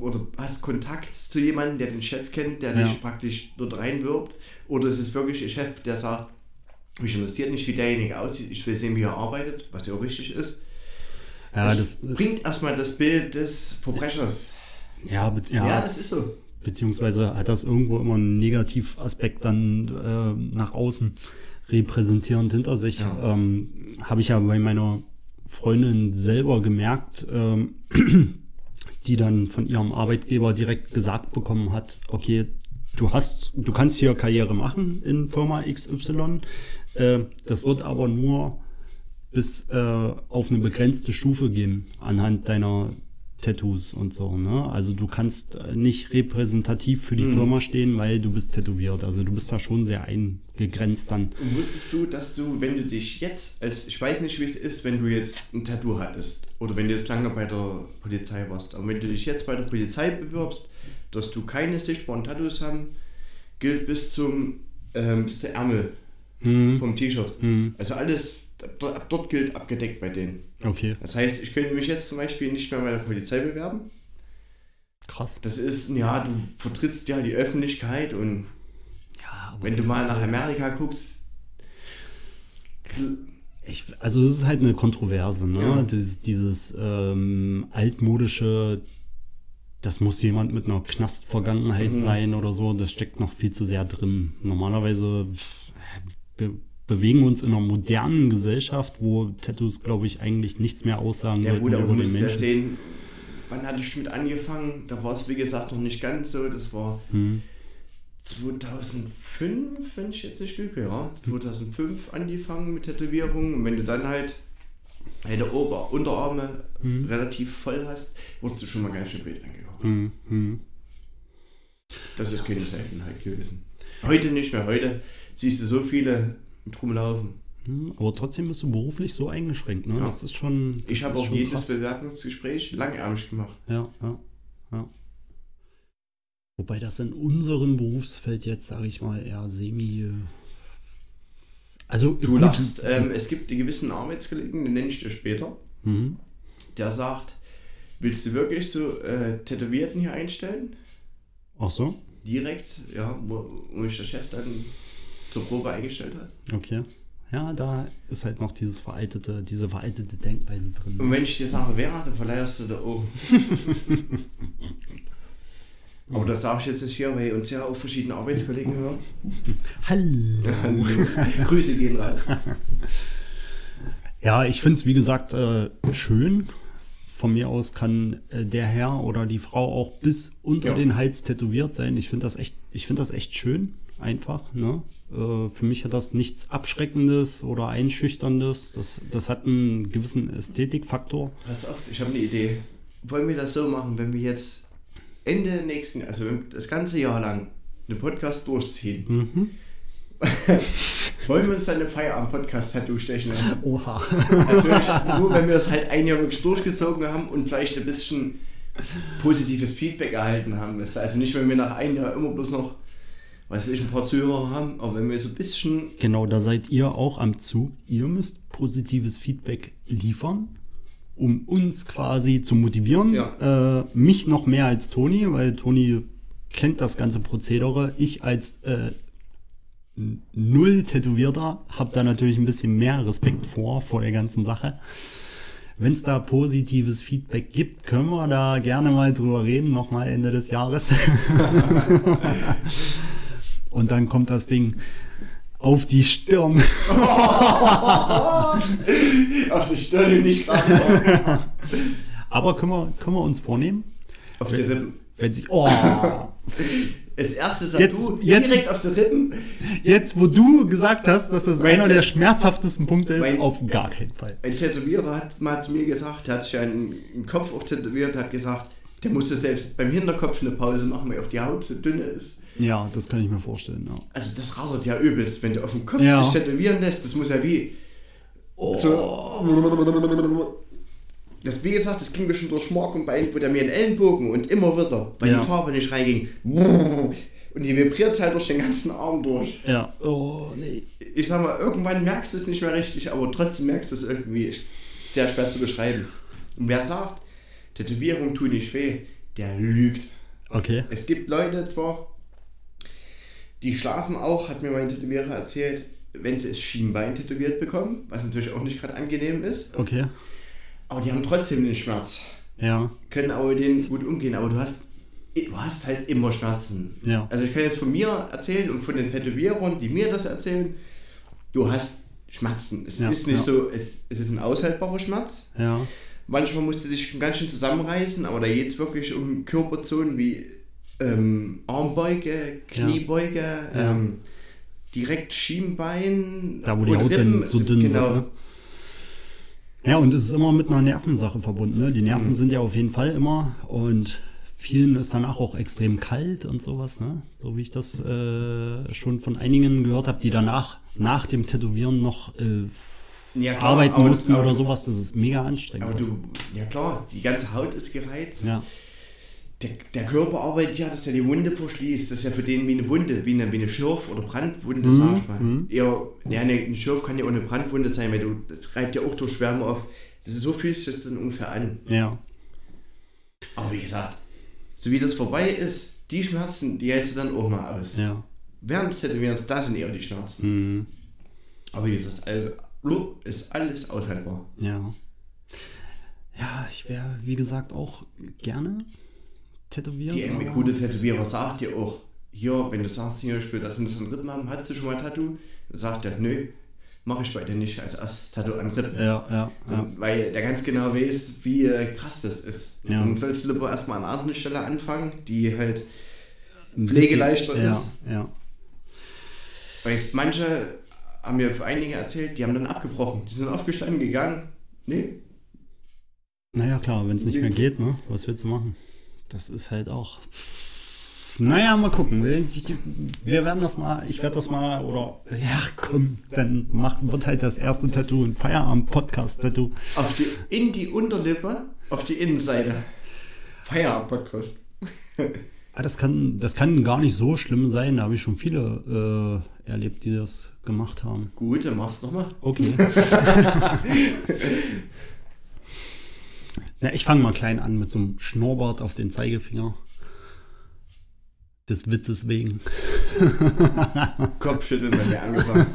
oder hast Kontakt zu jemandem, der den Chef kennt, der dich praktisch dort reinwirbt. Oder es ist wirklich ein Chef, der sagt, mich interessiert nicht, wie derjenige aussieht, ich will sehen, wie er arbeitet, was ja auch richtig ist. ja, das, das bringt erstmal das Bild des Verbrechers. Ja, Ja, ja, es ist so. beziehungsweise hat das irgendwo immer einen Negativaspekt dann äh, nach außen repräsentierend hinter sich. Ja. Ähm, Habe ich ja bei meiner Freundin selber gemerkt, ähm, die dann von ihrem Arbeitgeber direkt gesagt bekommen hat, okay, du hast, du kannst hier Karriere machen in Firma XY, äh, das wird aber nur bis äh, auf eine begrenzte Stufe gehen anhand deiner Tattoos und so. Ne? Also du kannst äh, nicht repräsentativ für die Firma stehen, weil du bist tätowiert. Also du bist da schon sehr eingegrenzt dann. Und wusstest du, dass du, wenn du dich jetzt als, ich weiß nicht, wie es ist, wenn du jetzt ein Tattoo hattest oder wenn du jetzt lange bei der Polizei warst, aber wenn du dich jetzt bei der Polizei bewirbst, dass du keine sichtbaren Tattoos haben, gilt bis zum ähm, bis zur Ärmel Mhm. vom T-Shirt. Mhm. Also alles ab dort, gilt abgedeckt bei denen. Okay, Das heißt, ich könnte mich jetzt zum Beispiel nicht mehr bei der Polizei bewerben. krass. Das ist, ja, du vertrittst ja die Öffentlichkeit und Ja, wenn du mal nach halt- Amerika guckst, Ich, also es ist halt eine Kontroverse, ne? Ja. Dieses, dieses ähm, altmodische, das muss jemand mit einer Knastvergangenheit Mhm. sein oder so, das steckt noch viel zu sehr drin. Normalerweise wir bewegen uns in einer modernen Gesellschaft, wo Tattoos, glaube ich, eigentlich nichts mehr aussagen Ja gut, aber du über musst den ja Menschen. sehen, wann hatte ich mit angefangen? Da war es wie gesagt noch nicht ganz so. Das war Hm. 2005, wenn ich jetzt nicht lüge, ja. 2005 angefangen mit Tätowierungen. Und wenn du dann halt deine Ober- Unterarme Mhm. relativ voll hast, wurdest du schon mal ganz schön blöd angeguckt. Hm, hm. Das ist keine Seltenheit gewesen. Heute nicht mehr. Heute siehst du so viele rumlaufen. Hm, Aber trotzdem bist du beruflich so eingeschränkt, ne? Ja. Das ist schon. Ich das habe ist auch jedes krass. Bewerbungsgespräch langärmig gemacht. Ja, ja, ja. Wobei das in unserem Berufsfeld jetzt, sage ich mal, eher semi. äh, Also Du gut, lachst, ähm, es gibt die gewissen Arbeitskollegen, den nenne ich dir später, mhm. der sagt, willst du wirklich so äh, Tätowierten hier einstellen? Ach so? direkt, ja, wo, wo mich der Chef dann zur Probe eingestellt hat. Okay. Ja, da ist halt noch dieses veraltete, diese veraltete Denkweise drin. Und wenn ich dir sage, wer, dann verleierst du da oben. Aber das sage ich jetzt nicht hier, weil uns ja auch verschiedene Arbeitskollegen hören. Hallo. Grüße gehen raus. Ja, ich finde es, wie gesagt, äh, schön. Von mir aus kann äh, der Herr oder die Frau auch bis unter Ja. den Hals tätowiert sein. Ich finde das echt, ich finde das echt schön, einfach. Ne? Äh, für mich hat das nichts Abschreckendes oder Einschüchterndes. Das, das hat einen gewissen Ästhetikfaktor. Pass auf, ich habe eine Idee. Wollen wir das so machen, wenn wir jetzt Ende nächsten, also das ganze Jahr lang einen Podcast durchziehen? Mhm. Wollen wir uns dann eine Feierabend-Podcast-Tattoo stechen lassen? Oha. Natürlich nur, wenn wir es halt ein Jahr wirklich durchgezogen haben und vielleicht ein bisschen positives Feedback erhalten haben. Also nicht, wenn wir nach einem Jahr immer bloß noch, weiß ich, ein paar Zuhörer haben, aber wenn wir so ein bisschen Genau, da seid ihr auch am Zug. Ihr müsst positives Feedback liefern, um uns quasi zu motivieren. Äh, mich noch mehr als Toni, weil Toni kennt das ganze Prozedere. Ich als äh, null Tätowierter habe da natürlich ein bisschen mehr Respekt vor, vor der ganzen Sache. Wenn es da positives Feedback gibt, können wir da gerne mal drüber reden, nochmal Ende des Jahres. Und dann kommt das Ding auf die Stirn. auf die Stirn nicht dran Aber können wir, können wir uns vornehmen, Auf die Rippen. wenn sich. Oh, Das erste Tattoo Jetzt- jetzt- direkt auf die Rippen. jetzt, wo du gesagt hast, dass das einer der schmerzhaftesten Punkte ist, Mein- auf gar keinen Fall. Ein Tätowierer hat mal zu mir gesagt, der hat sich einen, einen Kopf auch tätowiert, hat gesagt, der musste selbst beim Hinterkopf eine Pause machen, weil auch die Haut so dünn ist. Ja, das kann ich mir vorstellen. Ja. Also das rattert ja übelst, wenn du auf dem Kopf Ja. dich tätowieren lässt. Das muss ja wie so. Das, wie gesagt, das ging mir schon durch Mark und Bein, wo der mir einen Ellenbogen und immer wieder, weil Ja. die Farbe nicht reinging. Und die vibriert halt durch den ganzen Arm durch. Ja. Oh, nee. Ich sag mal, irgendwann merkst du es nicht mehr richtig, aber trotzdem merkst du es irgendwie. Sehr schwer zu beschreiben. Und wer sagt, Tätowierung tut nicht weh, der lügt. Okay. Es gibt Leute zwar, die schlafen auch, hat mir mein Tätowierer erzählt, wenn sie das Schienbein tätowiert bekommen, was natürlich auch nicht gerade angenehm ist, Okay. aber die haben trotzdem den Schmerz, Ja. können aber mit denen gut umgehen, aber du hast, du hast halt immer Schmerzen. Ja. Also ich kann jetzt von mir erzählen und von den Tätowierern, die mir das erzählen, du hast Schmerzen. Es Ja, ist nicht ja. so, es, es ist ein aushaltbarer Schmerz. Ja. Manchmal musst du dich ganz schön zusammenreißen, aber da geht es wirklich um Körperzonen wie ähm, Armbeuge, Kniebeuge, Ja. ähm, direkt Schienbein. Da, wo die Haut dann so dünn genau. wird. Ne? Ja, und es ist immer mit einer Nervensache verbunden. Ne? Die Nerven sind ja auf jeden Fall immer und vielen ist danach auch extrem kalt und sowas. Ne? So wie ich das äh, schon von einigen gehört habe, die danach nach dem Tätowieren noch äh, Ja, klar, arbeiten mussten oder sowas. Das ist mega anstrengend. Aber du, ja klar, die ganze Haut ist gereizt. ja, Der, der Körper arbeitet ja, dass er die Wunde verschließt. Das ist ja für den wie eine Wunde, wie eine, wie eine Schürf- oder Brandwunde, Mhm, sag ich mal. Eher, ja, eine, eine Schürf kann ja auch eine Brandwunde sein, weil du, das reibt ja auch durch Wärme auf. So fühlt sich das dann ungefähr an. ja, Aber wie gesagt, so wie das vorbei ist, die Schmerzen, die hältst du dann auch mal aus. ja. Während des Tätowierens, da sind eher die Schmerzen. Mhm. Aber wie gesagt, also, ist alles aushaltbar. Ja. Ja, ich wäre, wie gesagt, auch gerne tätowiert. Die aber- gute Tätowierer sagt dir auch, hier, wenn du sagst, hier, ich will das und das an Rippen haben, hast du schon mal ein Tattoo? Dann sagt er, nö, mache ich bei dir nicht als erstes Tattoo an Rippen. Ja, ja, ja. Weil der ganz genau weiß, wie äh, krass das ist. Ja. Dann sollst du lieber erstmal an einer anderen Stelle anfangen, die halt pflegeleichter ist. Ja, ja. Weil manche haben mir einige erzählt, die haben dann abgebrochen. Die sind aufgestanden, gegangen. Nee, Naja, klar, wenn es nicht mehr geht, ne? Was willst du machen? Das ist halt auch. Naja, mal gucken. Wir werden das mal, ich werde das mal, oder, ja, komm, dann macht, wird halt das erste Tattoo ein Feierabend-Podcast-Tattoo. in die Unterlippe, auf die Innenseite. Feierabend-Podcast. Ah, das kann, das kann gar nicht so schlimm sein. Da habe ich schon viele äh, erlebt, die das gemacht haben. Gut, dann mach's nochmal. Okay. Na, ich fange mal klein an mit so einem Schnurrbart auf den Zeigefinger. Des Witzes wegen. Kopfschütteln bei mir angefangen.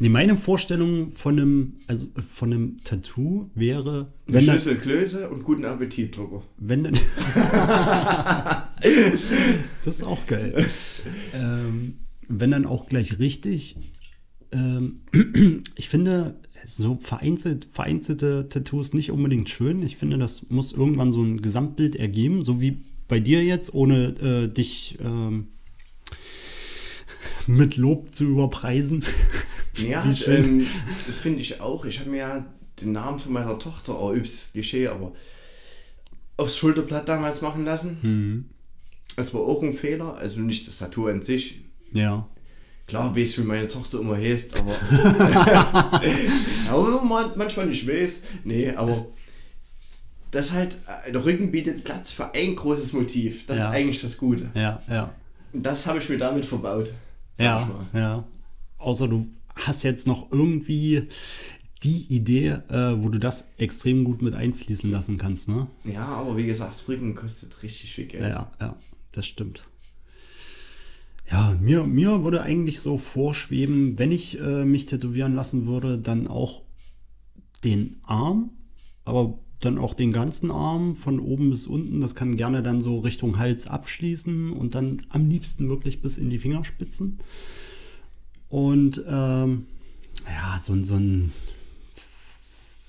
Nee, meine Vorstellung von einem, also von einem Tattoo wäre, Eine wenn Schüssel Klöße und guten Appetit drüber. wenn dann das ist auch geil. ähm, wenn dann auch gleich richtig. Ähm, ich finde so vereinzelt, vereinzelte Tattoos nicht unbedingt schön. Ich finde, das muss irgendwann so ein Gesamtbild ergeben, so wie bei dir jetzt, ohne äh, dich ähm, mit Lob zu überpreisen. Ja, ähm, das finde ich auch. Ich habe mir ja den Namen von meiner Tochter, oh, übs Klischee, aber aufs Schulterblatt damals machen lassen. Mhm. Das war auch ein Fehler. Also nicht das Tattoo an sich. Ja. Klar weiß, wie meine Tochter immer heißt, aber. aber man, manchmal nicht weiß. Nee, aber. Das halt, äh, der Rücken bietet Platz für ein großes Motiv. Das Ja. ist eigentlich das Gute. Ja, ja. Das habe ich mir damit verbaut. Ja, ja. Außer du hast jetzt noch irgendwie die Idee, äh, wo du das extrem gut mit einfließen lassen kannst, ne? Ja, aber wie gesagt, Rücken kostet richtig viel Geld. Ja, ja, das stimmt. Ja, mir, mir würde eigentlich so vorschweben, wenn ich äh, mich tätowieren lassen würde, dann auch den Arm, aber dann auch den ganzen Arm von oben bis unten. Das kann gerne dann so Richtung Hals abschließen und dann am liebsten wirklich bis in die Fingerspitzen. Und ähm, ja, so, ein- so ein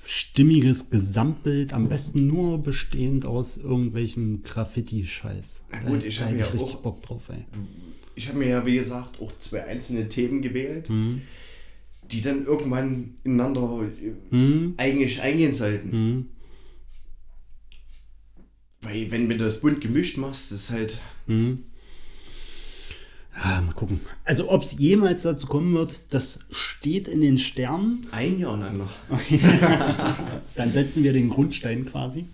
stimmiges Gesamtbild, am besten nur bestehend aus irgendwelchem Graffiti-Scheiß. Na gut, Da- ich da hab hätte ja richtig auch- Bock drauf, ey. Ich habe mir ja, wie gesagt, auch zwei einzelne Themen gewählt, die dann irgendwann ineinander äh, Hm? eigentlich eingehen sollten. Hm? Weil wenn, wenn du das bunt gemischt machst, ist halt. Hm? Ja, mal gucken. Also, ob es jemals dazu kommen wird, das steht in den Sternen. Ein Jahr lang noch. Dann setzen wir den Grundstein quasi.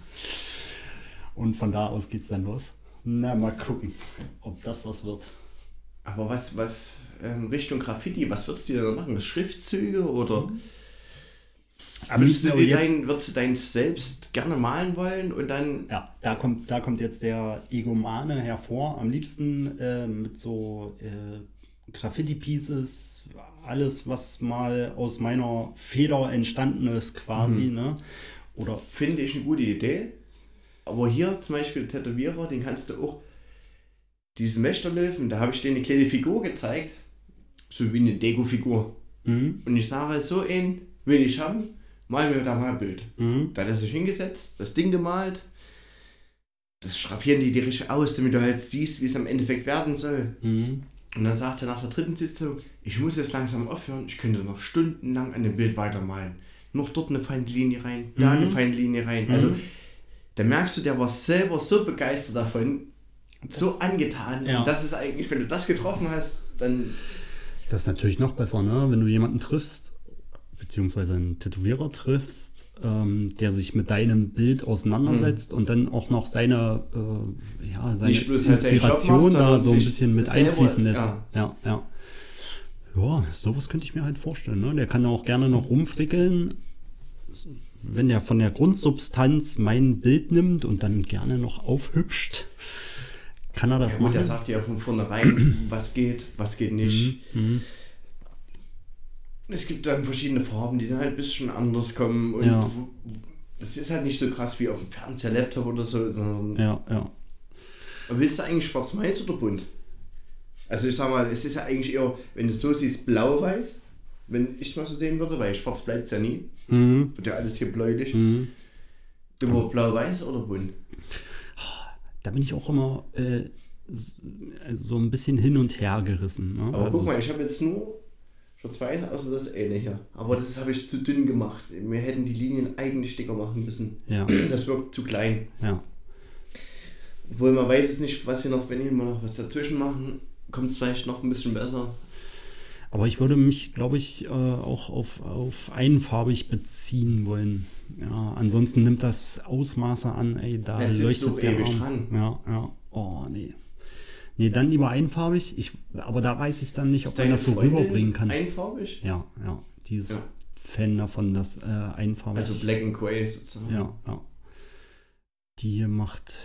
Und von da aus geht's dann los. Na, mal gucken, ob das was wird. Aber was, was ähm, Richtung Graffiti, was würdest du da machen? Schriftzüge oder Am würdest liebsten du, dein, würdest du dein selbst gerne malen wollen und dann. ja, da kommt, da kommt jetzt der Egomane hervor. Am liebsten äh, mit so äh, Graffiti-Pieces, alles, was mal aus meiner Feder entstanden ist, quasi. Ne? Oder Finde ich eine gute Idee. Aber hier zum Beispiel Tätowierer, den kannst du auch. Diesen Wächterlöwen, da habe ich dir eine kleine Figur gezeigt. So wie eine Deko-Figur. Mhm. Und ich sage, so einen will ich haben, mal mir da mal ein Bild. Mhm. Da hat er sich hingesetzt, das Ding gemalt. Das schraffieren die dir richtig aus, damit du halt siehst, wie es am Endeffekt werden soll. Mhm. Und dann sagt er nach der dritten Sitzung, ich muss jetzt langsam aufhören, ich könnte noch stundenlang an dem Bild weitermalen. Noch dort eine feine Linie rein, da Mhm. eine feine Linie rein. Also, Mhm. da merkst du, der war selber so begeistert davon, so angetan. ja. Und das ist eigentlich, wenn du das getroffen hast, dann Das ist natürlich noch besser, ne? wenn du jemanden triffst, beziehungsweise einen Tätowierer triffst, ähm, der sich mit deinem Bild auseinandersetzt und dann auch noch seine, äh, ja, seine halt Inspiration macht, da so ein bisschen mit einfließen lässt. ja. Ja, ja. Ja, sowas könnte ich mir halt vorstellen. Ne? Der kann auch gerne noch rumfrickeln, wenn er von der Grundsubstanz mein Bild nimmt und dann gerne noch aufhübscht. Kann er das Ja, gut, der machen? sagt dir ja von vornherein, was geht, was geht nicht. Mhm. Es gibt dann verschiedene Farben, die dann halt ein bisschen anders kommen. Und Ja. das ist halt nicht so krass wie auf dem Fernseher, Laptop oder so, sondern Ja, ja. willst du eigentlich schwarz-weiß oder bunt? Also ich sag mal, es ist ja eigentlich eher, wenn du so siehst, blau-weiß, wenn ich es mal so sehen würde, weil schwarz bleibt es ja nie. Mhm. Wird ja alles hier bläulich. Mhm. Immer blau-weiß oder bunt? Da bin ich auch immer äh, s- so ein bisschen hin und her gerissen. Ne? Aber Also guck mal, ich habe jetzt nur schwarz-weiß, außer das eine hier. Aber das habe ich zu dünn gemacht. Wir hätten die Linien eigentlich dicker machen müssen. ja, Das wirkt zu klein. ja. Obwohl man weiß es nicht, was hier noch, wenn wir noch was dazwischen machen, kommt es vielleicht noch ein bisschen besser. Aber ich würde mich, glaube ich, äh, auch auf, auf einfarbig beziehen wollen. Ja, ansonsten nimmt das Ausmaße an, ey, da sitzt leuchtet der ewig Arm. dran. Ja, ja. Oh, nee. Nee, dann lieber einfarbig. Ich, aber da weiß ich dann nicht, ob man das so Freundin rüberbringen kann. Einfarbig? Ja, ja. Die ist Ja. Fan davon, dass äh, einfarbig. Also Black and Grey sozusagen. Ja, ja. Die macht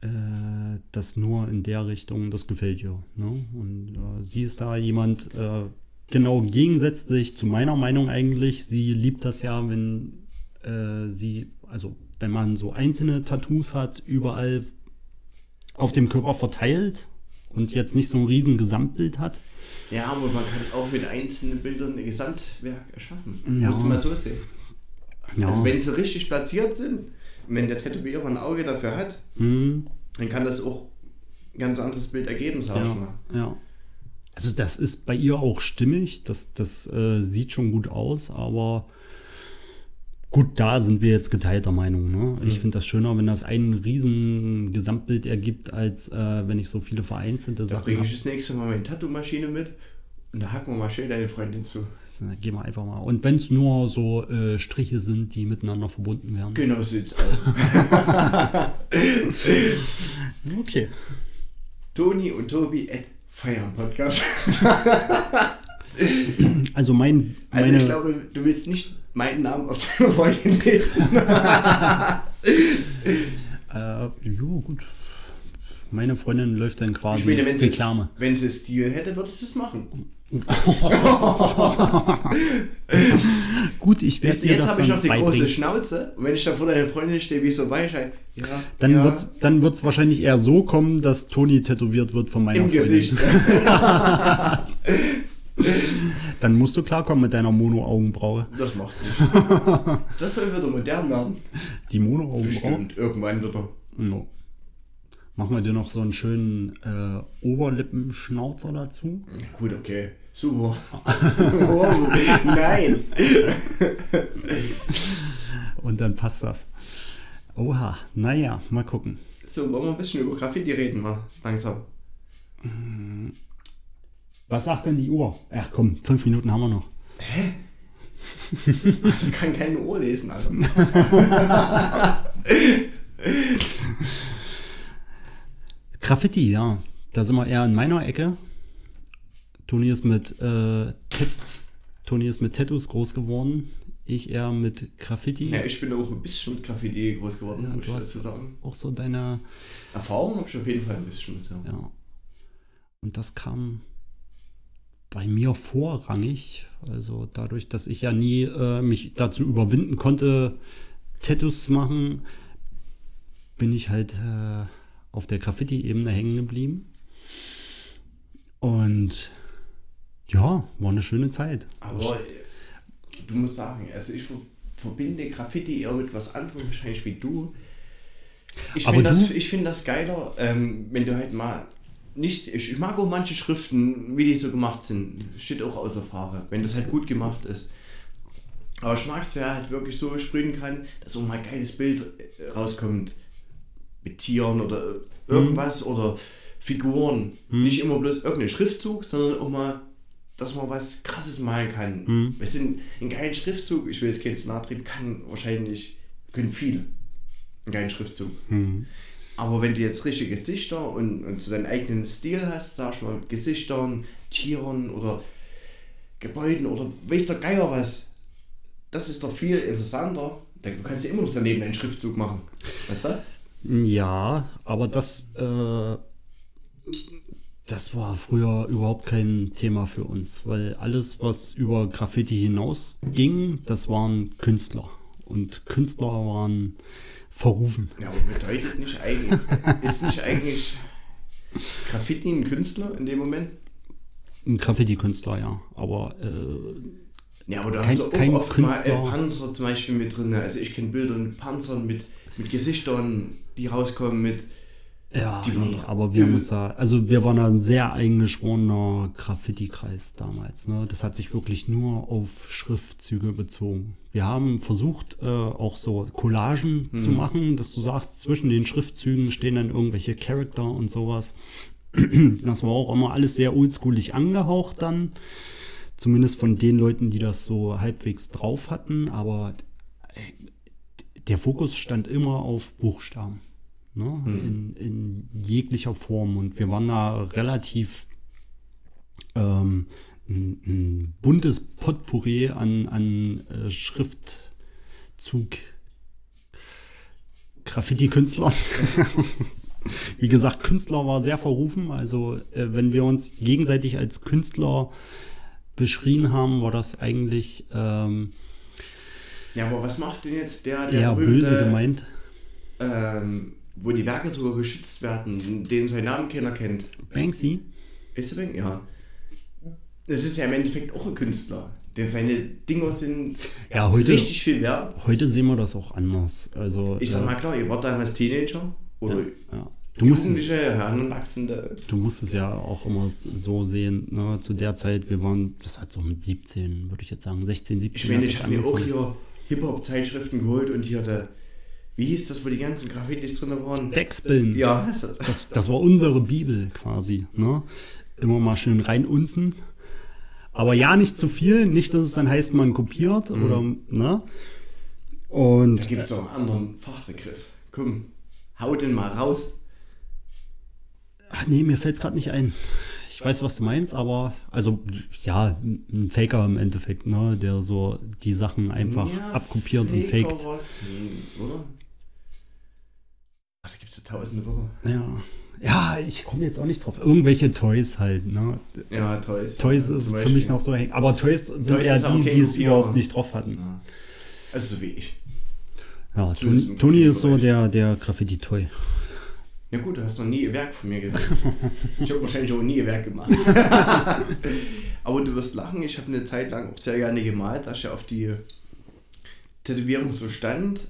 äh, das nur in der Richtung, das gefällt ihr. Ne? Und äh, sie ist da jemand, äh, genau gegensätzlich zu meiner Meinung eigentlich. Sie liebt das ja, wenn äh, sie, also wenn man so einzelne Tattoos hat, überall auf dem Körper verteilt und jetzt nicht so ein riesen Gesamtbild hat. Ja, aber man kann auch mit einzelnen Bildern ein Gesamtwerk erschaffen. Ja. Musst du mal so sehen. Ja. Also wenn sie richtig platziert sind, wenn der Tätowierer ein Auge dafür hat, Hm, dann kann das auch ein ganz anderes Bild ergeben, sag ich ja, mal. ja. Also das ist bei ihr auch stimmig, das, das äh, sieht schon gut aus, aber gut, da sind wir jetzt geteilter Meinung. Ne? Ich finde das schöner, wenn das ein riesen Gesamtbild ergibt, als äh, wenn ich so viele vereinzelte Da Sachen bringe habe. ich das nächste Mal meine Tattoo-Maschine mit und da hacken wir mal schön deine Freundin zu. Gehen wir einfach mal. Und wenn es nur so äh, Striche sind, die miteinander verbunden werden. Genau so sieht's aus. Okay. Toni und Tobi at Feiern Podcast. Also mein, Also meine, ich glaube, du willst nicht meinen Namen auf deiner Freundin lesen. äh, ja gut. Meine Freundin läuft dann quasi Ich meine, wenn sie, Reklame. wenn sie Stil hätte, würde sie es machen. Gut, ich werde Jetzt, dir jetzt das habe ich dann noch die große beibringen. Schnauze und wenn ich dann vor deiner Freundin stehe, wie so Weichheit, ja, Dann ja, wird's, dann wird's wahrscheinlich eher so kommen, dass Toni tätowiert wird von meiner im Freundin. Gesicht. Dann musst du klarkommen mit deiner Mono-Augenbraue. Das macht nicht. Das soll wieder modern werden. Die Mono-Augenbraue. Bestimmt, irgendwann wieder. No. Machen wir dir noch so einen schönen äh, Oberlippenschnauzer dazu. Gut, okay. Super. wow, nein. Und dann passt das. Oha, naja, mal gucken. So, wollen wir ein bisschen über Graffiti reden mal. Langsam. Was sagt denn die Uhr? Ach komm, fünf Minuten haben wir noch. Ich kann kein Ohr lesen, also. Graffiti, ja. Da sind wir eher in meiner Ecke. Toni ist mit, äh, Toni ist mit Tattoos groß geworden. Ich eher mit Graffiti. Ja, ich bin auch ein bisschen mit Graffiti groß geworden, Ja, muss ich dazu sagen. auch so deine, Erfahrung habe ich auf jeden Fall ein bisschen mit. Ja. ja. Und das kam bei mir vorrangig. Also dadurch, dass ich ja nie äh, mich dazu überwinden konnte, Tattoos zu machen, bin ich halt äh, auf der Graffiti-Ebene hängen geblieben. Und ja, war eine schöne Zeit. Aber äh, du musst sagen, also ich ver- verbinde Graffiti eher mit was anderem wahrscheinlich wie du. Ich finde das, ich find das geiler, ähm, wenn du halt mal nicht, ich, ich mag auch manche Schriften, wie die so gemacht sind, steht auch außer Frage, wenn das halt gut gemacht ist. Aber ich mag es, wer halt wirklich so sprühen kann, dass auch mal ein geiles Bild rauskommt. Mit Tieren oder irgendwas oder Figuren. Nicht immer bloß irgendein Schriftzug, sondern auch mal, dass man was krasses malen kann. Wir sind einen geilen Schriftzug, ich will jetzt keinen treten, kann wahrscheinlich, können viele einen geilen Schriftzug. Aber wenn du jetzt richtige Gesichter und, und so deinen eigenen Stil hast, sag ich mal, mit Gesichtern, Tieren oder Gebäuden oder weiß der Geier was, das ist doch viel interessanter. Du kannst ja immer noch daneben einen Schriftzug machen. Weißt du? Ja, aber das, äh, das war früher überhaupt kein Thema für uns, weil alles, was über Graffiti hinaus ging, das waren Künstler. Und Künstler waren verrufen. Ja, aber bedeutet nicht eigentlich, ist nicht eigentlich Graffiti ein Künstler in dem Moment? Ein Graffiti-Künstler, ja. Aber äh, Ja, aber du Kein- hast kein auch oft mal äh, Künstler. Panzer zum Beispiel mit drin. Also ich kenne Bilder mit Panzern, mit, mit Gesichtern, die rauskommen, mit ja, nee, aber wir haben uns da, also wir waren da ein sehr eingeschworener Graffiti-Kreis damals. Ne? Das hat sich wirklich nur auf Schriftzüge bezogen. Wir haben versucht, äh, auch so Collagen zu machen, dass du sagst, zwischen den Schriftzügen stehen dann irgendwelche Charakter und sowas. Das war auch immer alles sehr oldschoolig angehaucht dann. Zumindest von den Leuten, die das so halbwegs drauf hatten. Aber äh, der Fokus stand immer auf Buchstaben. Ne? In, in jeglicher Form. Und wir waren da relativ ähm, ein, ein buntes Potpourri an, an äh, Schriftzug Graffiti-Künstlern. Wie gesagt, Künstler war sehr verrufen. Also äh, wenn wir uns gegenseitig als Künstler beschrien haben, war das eigentlich ähm, Ja, aber was macht denn jetzt der, der eher böse gemeint. Ähm, wo die Werke sogar geschützt werden, den seinen Namen keiner kennt? Banksy? Ist der Bank? Ja. Das ist ja im Endeffekt auch ein Künstler. Denn seine Dinger sind Ja, heute, richtig viel wert. heute sehen wir das auch anders. Also, Ich sag äh, mal klar, ihr wart damals Teenager oder ja. Du musst, es, Jugendliche, Heranwachsende. du musst es ja auch immer so sehen. Ne? Zu der Zeit, wir waren, das hat so mit 17, würde ich jetzt sagen, 16, 17. Ich meine, ich habe mir auch hier Hip-Hop-Zeitschriften geholt und hier der, wie hieß das, wo die ganzen Graffitis drin waren? Backspin. Ja, Das, das war unsere Bibel quasi. Ne? Immer mal schön reinunzen. Aber ja, nicht zu viel. Nicht, dass es dann heißt, man kopiert oder, ne? da Und gibt es auch einen anderen Fachbegriff. Komm, hau den mal raus. Ach, nee, mir fällt es gerade nicht ein. Ich weiß, was du meinst, aber also ja, ein Faker im Endeffekt, ne, der so die Sachen einfach Ja, abkopiert und Faker faked. was, oder? Ja tausende Wörter. Ja. Ja, ich komme jetzt auch nicht drauf. Irgendwelche Toys halt, ne? Ja, Toys. Toys ja, ist für mich noch so hängen. Aber Toys sind Toys auch die, kein die es überhaupt nicht drauf hatten. Ja. Also so wie ich. Ja, Toni, Toni ist so der, der Graffiti-Toy. Ja gut, du hast noch nie ein Werk von mir gesehen. ich habe wahrscheinlich auch nie ein Werk gemacht. Aber du wirst lachen, ich habe eine Zeit lang auch sehr gerne gemalt, da ich ja auf die Tätowierung so stand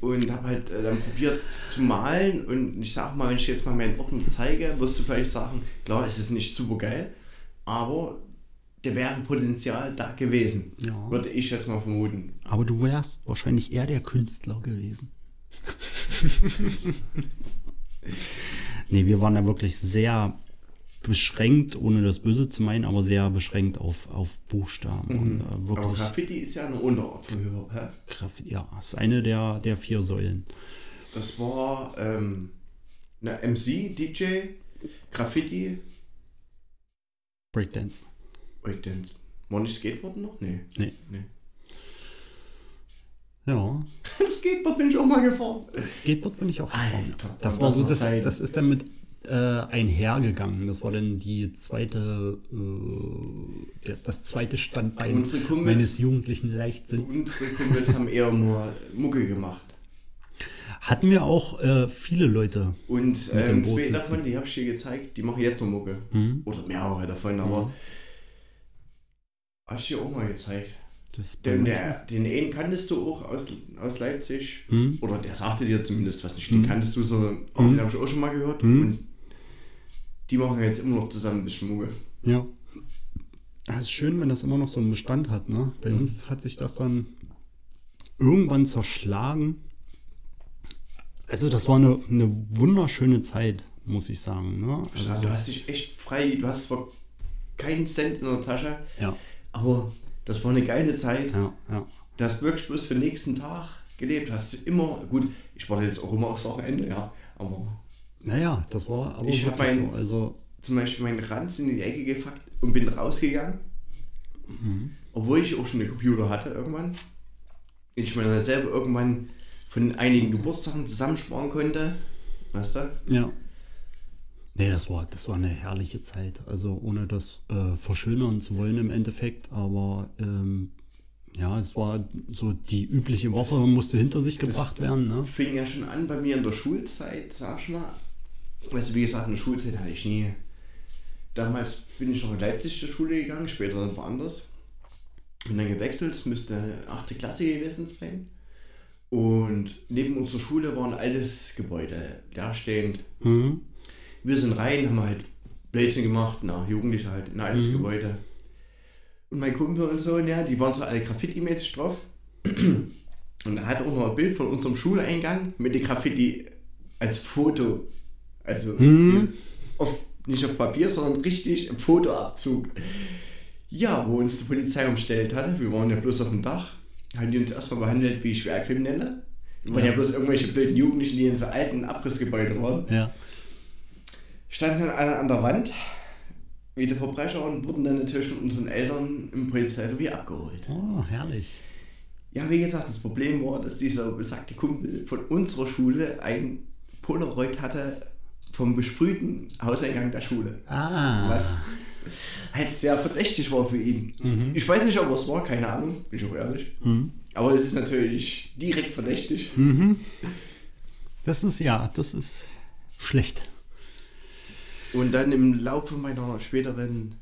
und habe halt äh, dann probiert zu malen und ich sag mal, wenn ich jetzt mal meinen Ordner zeige, wirst du vielleicht sagen, klar, es ist nicht super geil, aber der wäre Potenzial da gewesen, Ja. würde ich jetzt mal vermuten. Aber du wärst wahrscheinlich eher der Künstler gewesen. nee, wir waren da wirklich sehr beschränkt, ohne das Böse zu meinen, aber sehr beschränkt auf, auf Buchstaben. Und, äh, Aber wirklich Graffiti ist ja eine Unterart von Hip-Hop, hä? Graffiti, ja, ist eine der, der vier Säulen. Das war ähm, eine MC, DJ, Graffiti, Breakdance. Breakdance. War nicht Skateboarden noch? Nee. Nee. nee. Ja, Das Skateboard bin ich auch mal gefahren. Skateboard bin ich auch gefahren. Alter, Das und war das so, das, das ist dann mit äh, einhergegangen. Das war dann die zweite, äh, der, das zweite Standbein Unsere Kumpels- meines jugendlichen Leichtsinns. Unsere Kumpels haben eher nur Mucke gemacht. Hatten wir auch äh, viele Leute. Und Mit dem ähm, zwei davon, die habe ich dir gezeigt, die machen jetzt noch Mucke. Mhm. Oder mehrere davon, aber hast du dir auch mal gezeigt. Den, der, den einen kanntest du auch aus, aus Leipzig. Mhm. Oder der sagte dir zumindest was nicht. Den Mhm. kanntest du so, auch den habe ich auch schon mal gehört. Mhm. Und die machen jetzt immer noch zusammen ein bisschen Mucke. Ja. Es ist schön, wenn das immer noch so einen Bestand hat. Ne? Bei uns hat sich das dann irgendwann zerschlagen. Also das war eine, eine wunderschöne Zeit, muss ich sagen. Ne? Also, Also, du hast dich echt frei, du hast zwar keinen Cent in der Tasche, ja, aber das war eine geile Zeit. ja, ja. Du hast wirklich bloß für den nächsten Tag gelebt. Hast du immer, gut, ich warte jetzt auch immer aufs Wochenende, ja, aber Naja, das war aber Ich hab wirklich mein- so. Also, zum Beispiel meinen Ranz in die Ecke gefuckt und bin rausgegangen. Obwohl ich auch schon einen Computer hatte irgendwann. Ich mir dann selber irgendwann von einigen Geburtstagen zusammensparen konnte. Weißt du? ja. Nee, das war, das war eine herrliche Zeit. Also ohne das äh, verschönern zu wollen im Endeffekt. Aber ähm, ja, es war so die übliche Woche musste hinter sich gebracht werden. Ne? Fing ja schon an bei mir in der Schulzeit, sag ich mal. Also wie gesagt, eine Schulzeit hatte ich nie. Damals bin ich noch in Leipzig zur Schule gegangen, später dann woanders. Bin dann gewechselt, es müsste 8. Klasse gewesen sein. Und neben unserer Schule war ein altes Gebäude, leerstehend. Mhm. Wir sind rein, haben halt Blödsinn gemacht, na, Jugendliche halt, in ein altes Gebäude. Und mein Kumpel und so, ja, die waren so alle Graffiti-mäßig drauf. Und er hat auch noch ein Bild von unserem Schuleingang mit dem Graffiti als Foto. Also auf, nicht auf Papier, sondern richtig im Fotoabzug. Ja, wo uns die Polizei umstellt hatte, wir waren ja bloß auf dem Dach, haben die uns erstmal behandelt wie Schwerkriminelle. Wir waren ja bloß irgendwelche blöden Jugendlichen, die in so alten Abrissgebäude waren Ja. standen dann alle an der Wand, wie die Verbrecher, und wurden dann natürlich von unseren Eltern im Polizeirevier abgeholt. Oh, herrlich. Ja, wie gesagt, das Problem war, dass dieser besagte Kumpel von unserer Schule ein Polaroid hatte vom besprühten Hauseingang der Schule. Ah. Was halt sehr verdächtig war für ihn. Mhm. Ich weiß nicht, ob es war, keine Ahnung, bin ich auch ehrlich. Aber es ist natürlich direkt verdächtig. Das ist ja, das ist schlecht. Und dann im Laufe meiner späteren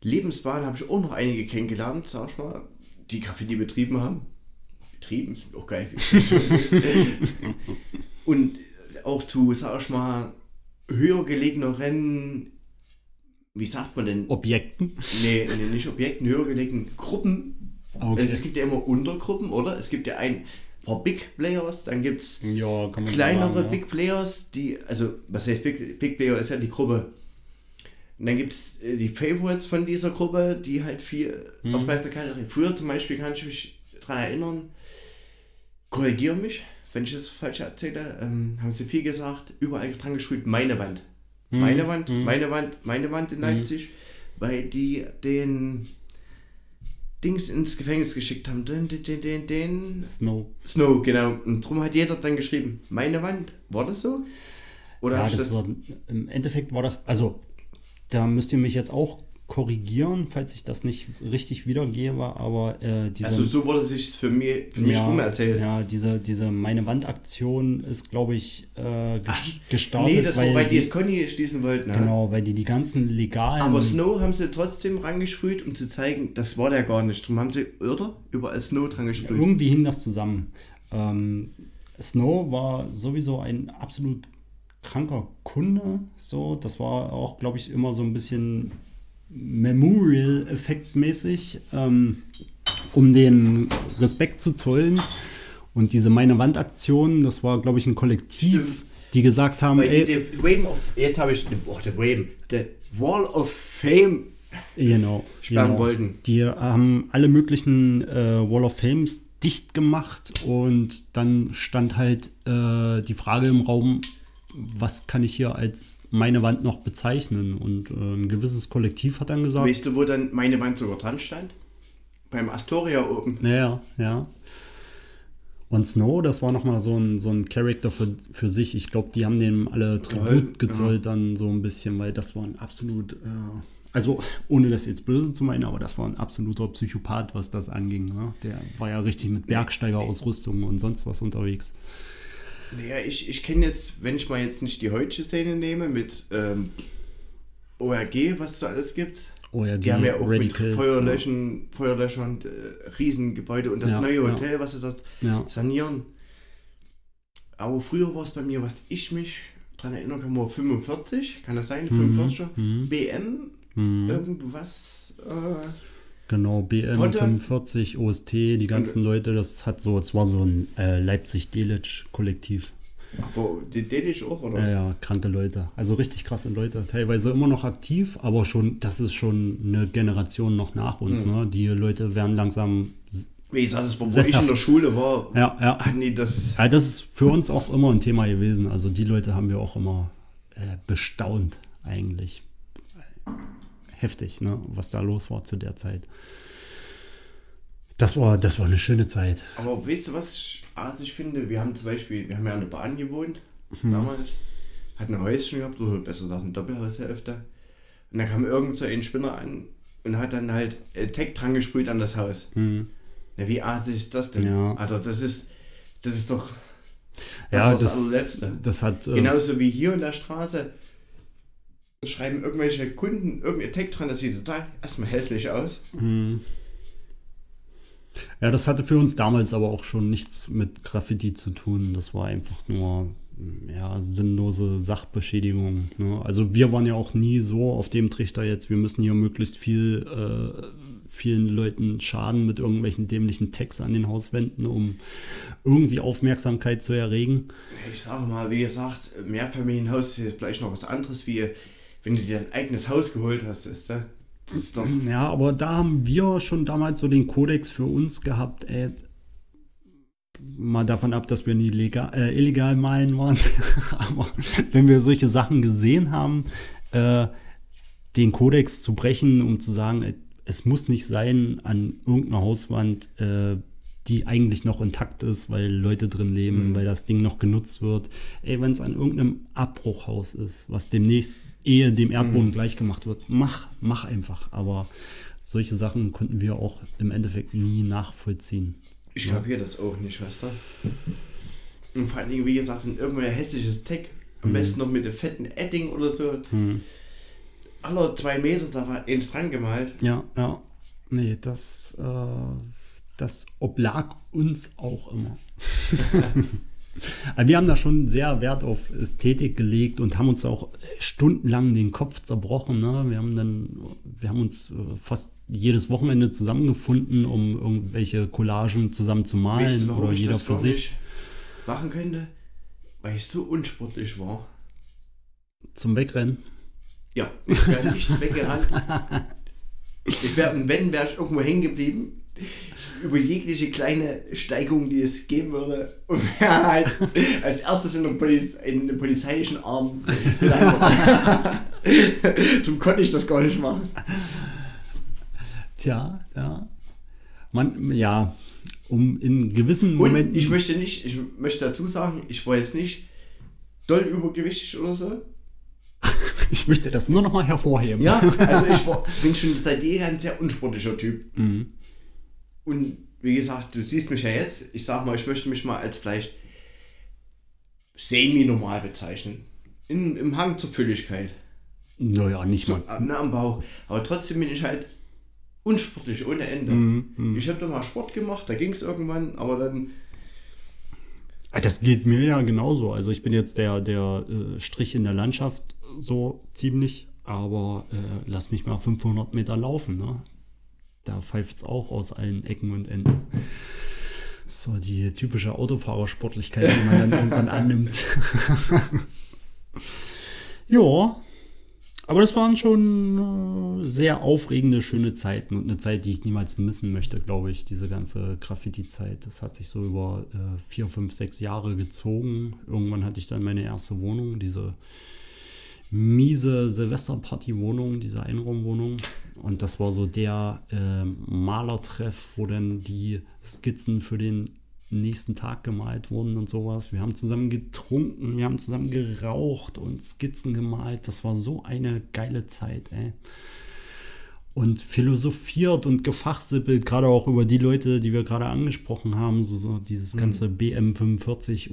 Lebensbahn habe ich auch noch einige kennengelernt, sag ich mal, die Graffiti betrieben haben. Betrieben, ist auch geil. Und auch zu, sag ich mal, höher gelegeneren, wie sagt man denn? Objekten. Nee, nee, nicht Objekten, höher gelegenen Gruppen. Okay. Also es gibt ja immer Untergruppen, oder? Es gibt ja ein paar Big Players, dann gibt es Ja, kleinere sagen, ja. Big Players, die, also was heißt Big, Big Player ist ja die Gruppe. Und dann gibt es die Favorites von dieser Gruppe, die halt viel Mhm. auf Meisterkarte Früher zum Beispiel kann ich mich daran erinnern, korrigiere mich, wenn ich das falsch erzähle, ähm, haben sie viel gesagt, überall dran geschrieben, meine Wand. Mhm. Meine Wand, meine Wand, meine Wand in Leipzig, weil die den Dings ins Gefängnis geschickt haben. Den, den, den, den, den Snow. Snow, genau. Und darum hat jeder dann geschrieben, meine Wand. War das so? Oder Ja, das das, war, im Endeffekt war das, also da müsst ihr mich jetzt auch korrigieren, falls ich das nicht richtig wiedergebe, aber äh, diese, Also so wurde sich für mich, für mich rum erzählt. ja, diese, diese Meine Wand-Aktion ist, glaube ich, äh, ges gestartet. nee, das war, weil die es Conny schließen wollten. ne? Genau, weil die die ganzen legalen. Aber Snow haben sie trotzdem rangesprüht, um zu zeigen, das war der gar nicht. Darum haben sie, oder? Überall Snow dran gesprüht. Irgendwie hing das zusammen. Ähm, Snow war sowieso ein absolut kranker Kunde. So, das war auch, glaube ich, immer so ein bisschen Memorial-Effekt mäßig, ähm, um den Respekt zu zollen. Und diese Meine Wand-Aktion, das war, glaube ich, ein Kollektiv, Stimmt. die gesagt haben, Weil die, ey, die Wave of, jetzt habe ich, oh, der Wave, der Wall of Fame Genau. sperren genau. wollten. Die haben alle möglichen äh, Wall of Fames dicht gemacht und dann stand halt äh, die Frage im Raum, was kann ich hier als meine Wand noch bezeichnen? Und äh, ein gewisses Kollektiv hat dann gesagt, Weißt du, wo dann meine Wand sogar dran stand? Beim Astoria oben. ja, ja. Und Snow, das war nochmal so ein, so ein Charakter für, für sich. Ich glaube, die haben dem alle Tribut gezollt dann so ein bisschen, weil das war ein absolut, äh, also ohne das jetzt böse zu meinen, aber das war ein absoluter Psychopath, was das anging. Ne? Der war ja richtig mit Bergsteigerausrüstung und sonst was unterwegs. Naja, ich, ich kenne jetzt, wenn ich mal jetzt nicht die heutige Szene nehme, mit ähm, ORG, was es so alles gibt. ORG, Die haben ja auch Radicals, mit Feuerlöschen, Feuerlöschern äh, Riesengebäude und das Ja, neue ja. Hotel, was sie dort Ja. sanieren. Aber früher war es bei mir, was ich mich dran erinnern kann, war 45, kann das sein? 45er? mhm. BM? Mhm. Irgendwas? Äh, Genau, BM Potte. 45, OST, die ganzen Leute, das hat so, es war so ein äh, Leipzig-Delitzsch-Kollektiv. wo, die Dänisch auch, oder? Ja, ja, kranke Leute. Also richtig krasse Leute. Teilweise immer noch aktiv, aber schon, das ist schon eine Generation noch nach uns. Hm. Ne? Die Leute werden langsam. Wie gesagt, das war, wo ich in der Schule war, Ja, ja. hatten die das. ja. Das ist für uns auch immer ein Thema gewesen. Also die Leute haben wir auch immer äh, bestaunt, eigentlich. Heftig, ne? was da los war zu der Zeit. Das war, das war eine schöne Zeit. Aber weißt du, was ich artig finde? Wir haben zum Beispiel, wir haben ja an der Bahn gewohnt, Mhm. damals. Hatten ein Häuschen gehabt, oder besser gesagt eine Doppelhaushälfte. Und da kam irgend so ein Spinner an und hat dann halt äh, Tech dran gesprüht an das Haus. Hm. Na, wie artig ist das denn? Ja. Alter, das ist, das ist doch das, Ja, ist das das, allerletzte. das hat. Äh, Genauso wie hier in der Straße schreiben irgendwelche Kunden irgendein Tag dran, das sieht total erstmal hässlich aus. Hm. Ja, das hatte für uns damals aber auch schon nichts mit Graffiti zu tun. Das war einfach nur ja, sinnlose Sachbeschädigung. Ne? Also wir waren ja auch nie so auf dem Trichter jetzt, wir müssen hier möglichst viel äh, vielen Leuten Schaden mit irgendwelchen dämlichen Tags an den Hauswänden, um irgendwie Aufmerksamkeit zu erregen. Ich sage mal, wie gesagt, Mehrfamilienhaus ist jetzt vielleicht noch was anderes, wie wenn du dir ein eigenes Haus geholt hast, weißt du? Das ist doch. Ja, aber da haben wir schon damals so den Kodex für uns gehabt, ey, mal davon ab, dass wir nie legal, äh, illegal malen waren, aber wenn wir solche Sachen gesehen haben, äh, den Kodex zu brechen, um zu sagen, ey, es muss nicht sein, an irgendeiner Hauswand äh, die eigentlich noch intakt ist, weil Leute drin leben, Mhm. weil das Ding noch genutzt wird. Ey, wenn es an irgendeinem Abbruchhaus ist, was demnächst ehe dem Erdboden Mhm. gleich gemacht wird, mach, mach einfach. Aber solche Sachen konnten wir auch im Endeffekt nie nachvollziehen. Ich kapiere das auch nicht, du? Und vor allen Dingen, wie gesagt, in irgendein hässliches Tech, am Mhm. besten noch mit einem fetten Edding oder so. Aller zwei Meter, da war eins dran gemalt. Ja, ja. Nee, das, äh, das oblag uns auch immer. Also wir haben da schon sehr Wert auf Ästhetik gelegt und haben uns auch stundenlang den Kopf zerbrochen. Ne? Wir haben dann, wir haben uns äh, fast jedes Wochenende zusammengefunden, um irgendwelche Collagen zusammen zu malen Weißt du, oder ich jeder für sich. nicht machen könnte? Weil ich so unsportlich war. Zum Wegrennen. Ja, ich wäre nicht weggerannt. Ich wäre, wenn, wäre ich irgendwo hängen geblieben. Über jegliche kleine Steigung, die es geben würde. Und wäre halt als erstes in, der Poliz in den polizeilichen Arm. Darum konnte ich das gar nicht machen. Tja, ja. Man, ja, um in gewissen Und Momenten. ich möchte nicht, ich möchte dazu sagen, ich war jetzt nicht doll übergewichtig oder so. ich möchte das nur noch mal hervorheben. Ja, also ich war, bin schon seit jeher ein sehr unsportlicher Typ. Mhm. Und wie gesagt, du siehst mich ja jetzt, ich sag mal, ich möchte mich mal als vielleicht semi-normal bezeichnen. In, Im Hang zur Fülligkeit. Naja, nicht So, mal. äh, ne, am Bauch. Aber trotzdem bin ich halt unsportlich ohne Ende. Mhm, Ich habe da mal Sport gemacht, da ging es irgendwann, aber dann Ah, Das geht mir ja genauso. Also ich bin jetzt der, der äh, Strich in der Landschaft so ziemlich, aber äh, lass mich mal 500 Meter laufen. Ne? Da pfeift es auch aus allen Ecken und Enden. So die typische Autofahrersportlichkeit, die man dann irgendwann annimmt. ja, aber das waren schon äh, sehr aufregende, schöne Zeiten und eine Zeit, die ich niemals missen möchte, glaube ich, diese ganze Graffiti-Zeit. Das hat sich so über äh, vier, fünf, sechs Jahre gezogen. Irgendwann hatte ich dann meine erste Wohnung, diese miese Silvesterparty-Wohnung, diese Einraumwohnung. Und das war so der äh, Malertreff, wo dann die Skizzen für den nächsten Tag gemalt wurden und sowas. Wir haben zusammen getrunken, wir haben zusammen geraucht und Skizzen gemalt. Das war so eine geile Zeit, ey. Und philosophiert und gefachsippelt, gerade auch über die Leute, die wir gerade angesprochen haben, so, so dieses ganze BM45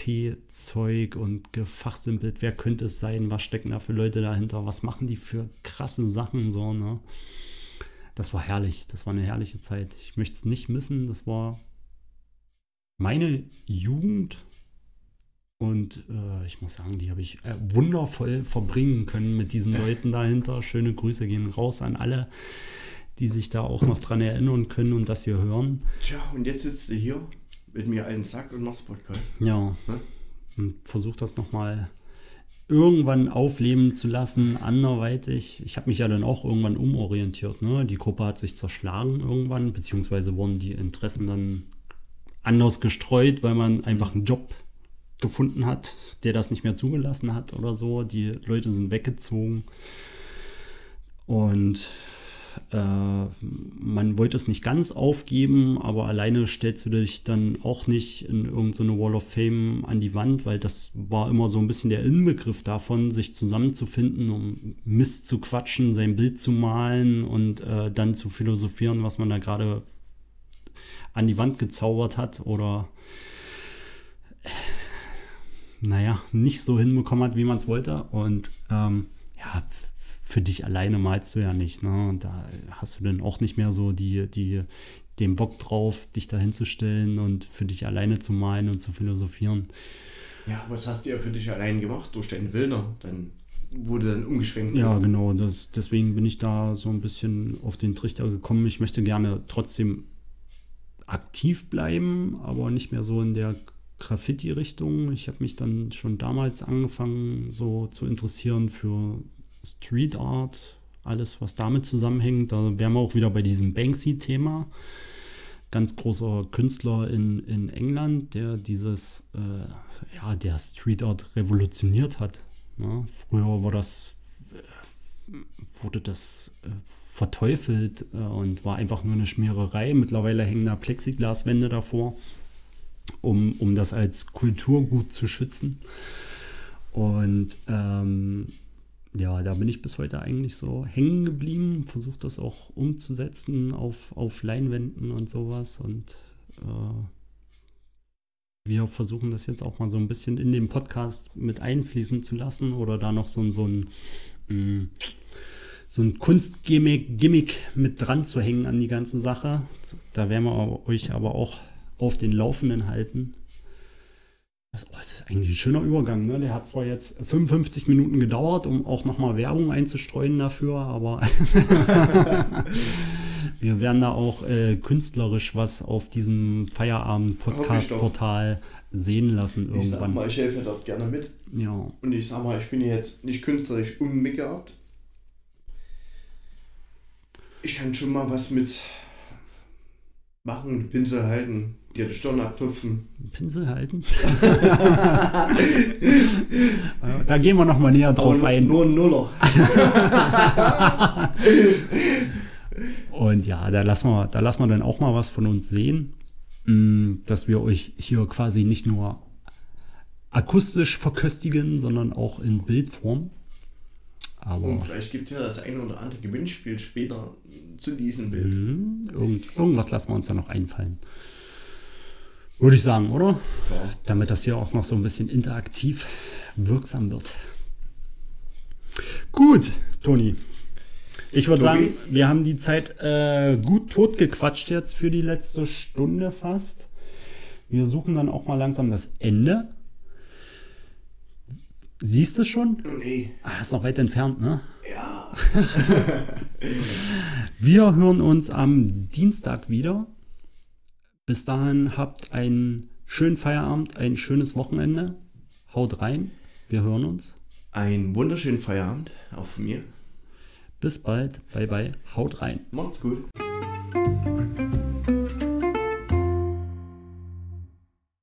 OST-Zeug und gefachsimpelt, wer könnte es sein, was stecken da für Leute dahinter, was machen die für krasse Sachen, so, ne? Das war herrlich, das war eine herrliche Zeit. Ich möchte es nicht missen, das war meine Jugend und äh, ich muss sagen, die habe ich äh, wundervoll verbringen können mit diesen Leuten dahinter. Schöne Grüße gehen raus an alle, die sich da auch noch dran erinnern können und das hier hören. Tja, und jetzt sitzt du hier mit mir einen Sack und machst Podcast. Ja, Ne? und versuch das nochmal irgendwann aufleben zu lassen, anderweitig. Ich habe mich ja dann auch irgendwann umorientiert. Ne? Die Gruppe hat sich zerschlagen irgendwann, beziehungsweise wurden die Interessen dann anders gestreut, weil man einfach einen Job gefunden hat, der das nicht mehr zugelassen hat oder so. Die Leute sind weggezogen und man wollte es nicht ganz aufgeben, aber alleine stellst du dich dann auch nicht in irgendeine Wall of Fame an die Wand, weil das war immer so ein bisschen der Inbegriff davon, sich zusammenzufinden, um Mist zu quatschen, sein Bild zu malen und äh, dann zu philosophieren, was man da gerade an die Wand gezaubert hat oder naja, nicht so hinbekommen hat, wie man es wollte. Und ähm, ja, für dich alleine malst du ja nicht. Ne? Und da hast du dann auch nicht mehr so die, die, den Bock drauf, dich da hinzustellen und für dich alleine zu malen und zu philosophieren. Ja, was hast du ja für dich allein gemacht durch deine Bilder? Dann wurde dann umgeschwenkt. Ja, bist. genau. Das, deswegen bin ich da so ein bisschen auf den Trichter gekommen. Ich möchte gerne trotzdem aktiv bleiben, aber nicht mehr so in der Graffiti-Richtung. Ich habe mich dann schon damals angefangen, so zu interessieren für Street Art, alles, was damit zusammenhängt. Da wären wir auch wieder bei diesem Banksy-Thema. Ganz großer Künstler in, in England, der dieses, äh, ja, der Street Art revolutioniert hat. Ne? Früher war das, äh, wurde das äh, verteufelt äh, und war einfach nur eine Schmiererei. Mittlerweile hängen da Plexiglaswände davor, um, um das als Kulturgut zu schützen. Und ähm, ja, da bin ich bis heute eigentlich so hängen geblieben, versuche das auch umzusetzen auf, auf Leinwänden und sowas. Und äh, wir versuchen das jetzt auch mal so ein bisschen in den Podcast mit einfließen zu lassen oder da noch so, so ein, mm, so ein Kunstgimmick Gimmick mit dran zu hängen an die ganze Sache. Da werden wir euch aber auch auf den Laufenden halten. Das, oh, das ist eigentlich ein schöner Übergang. Ne? Der hat zwar jetzt 55 Minuten gedauert, um auch nochmal Werbung einzustreuen dafür, aber wir werden da auch äh, künstlerisch was auf diesem Feierabend-Podcast-Portal sehen lassen irgendwann. Ich sag mal, ich helfe dort gerne mit. Ja. Und ich sag mal, ich bin jetzt nicht künstlerisch unbegabt. Ich kann schon mal was mit machen, Pinsel halten, dir die Stirn abtupfen. Pinsel halten? da gehen wir nochmal näher drauf Aber ein. Nur ein Nuller. Und ja, da lassen, wir, da lassen wir dann auch mal was von uns sehen, mm, dass wir euch hier quasi nicht nur akustisch verköstigen, sondern auch in Bildform. Aber Und vielleicht gibt es ja das eine oder andere Gewinnspiel später zu diesem Bild. Mhm, irgend, irgendwas lassen wir uns da noch einfallen. Würde ich sagen, oder? Ja. Damit das hier auch noch so ein bisschen interaktiv wirksam wird. Gut, Toni. Ich würde sagen, wir haben die Zeit äh, gut totgequatscht jetzt für die letzte Stunde fast. Wir suchen dann auch mal langsam das Ende. Siehst du es schon? Nee. Ah, ist noch weit entfernt, ne? Ja. Wir hören uns am Dienstag wieder. Bis dahin habt einen schönen Feierabend, ein schönes Wochenende. Haut rein. Wir hören uns. Einen wunderschönen Feierabend, auch von mir. Bis bald. Bye bye. Haut rein. Macht's gut.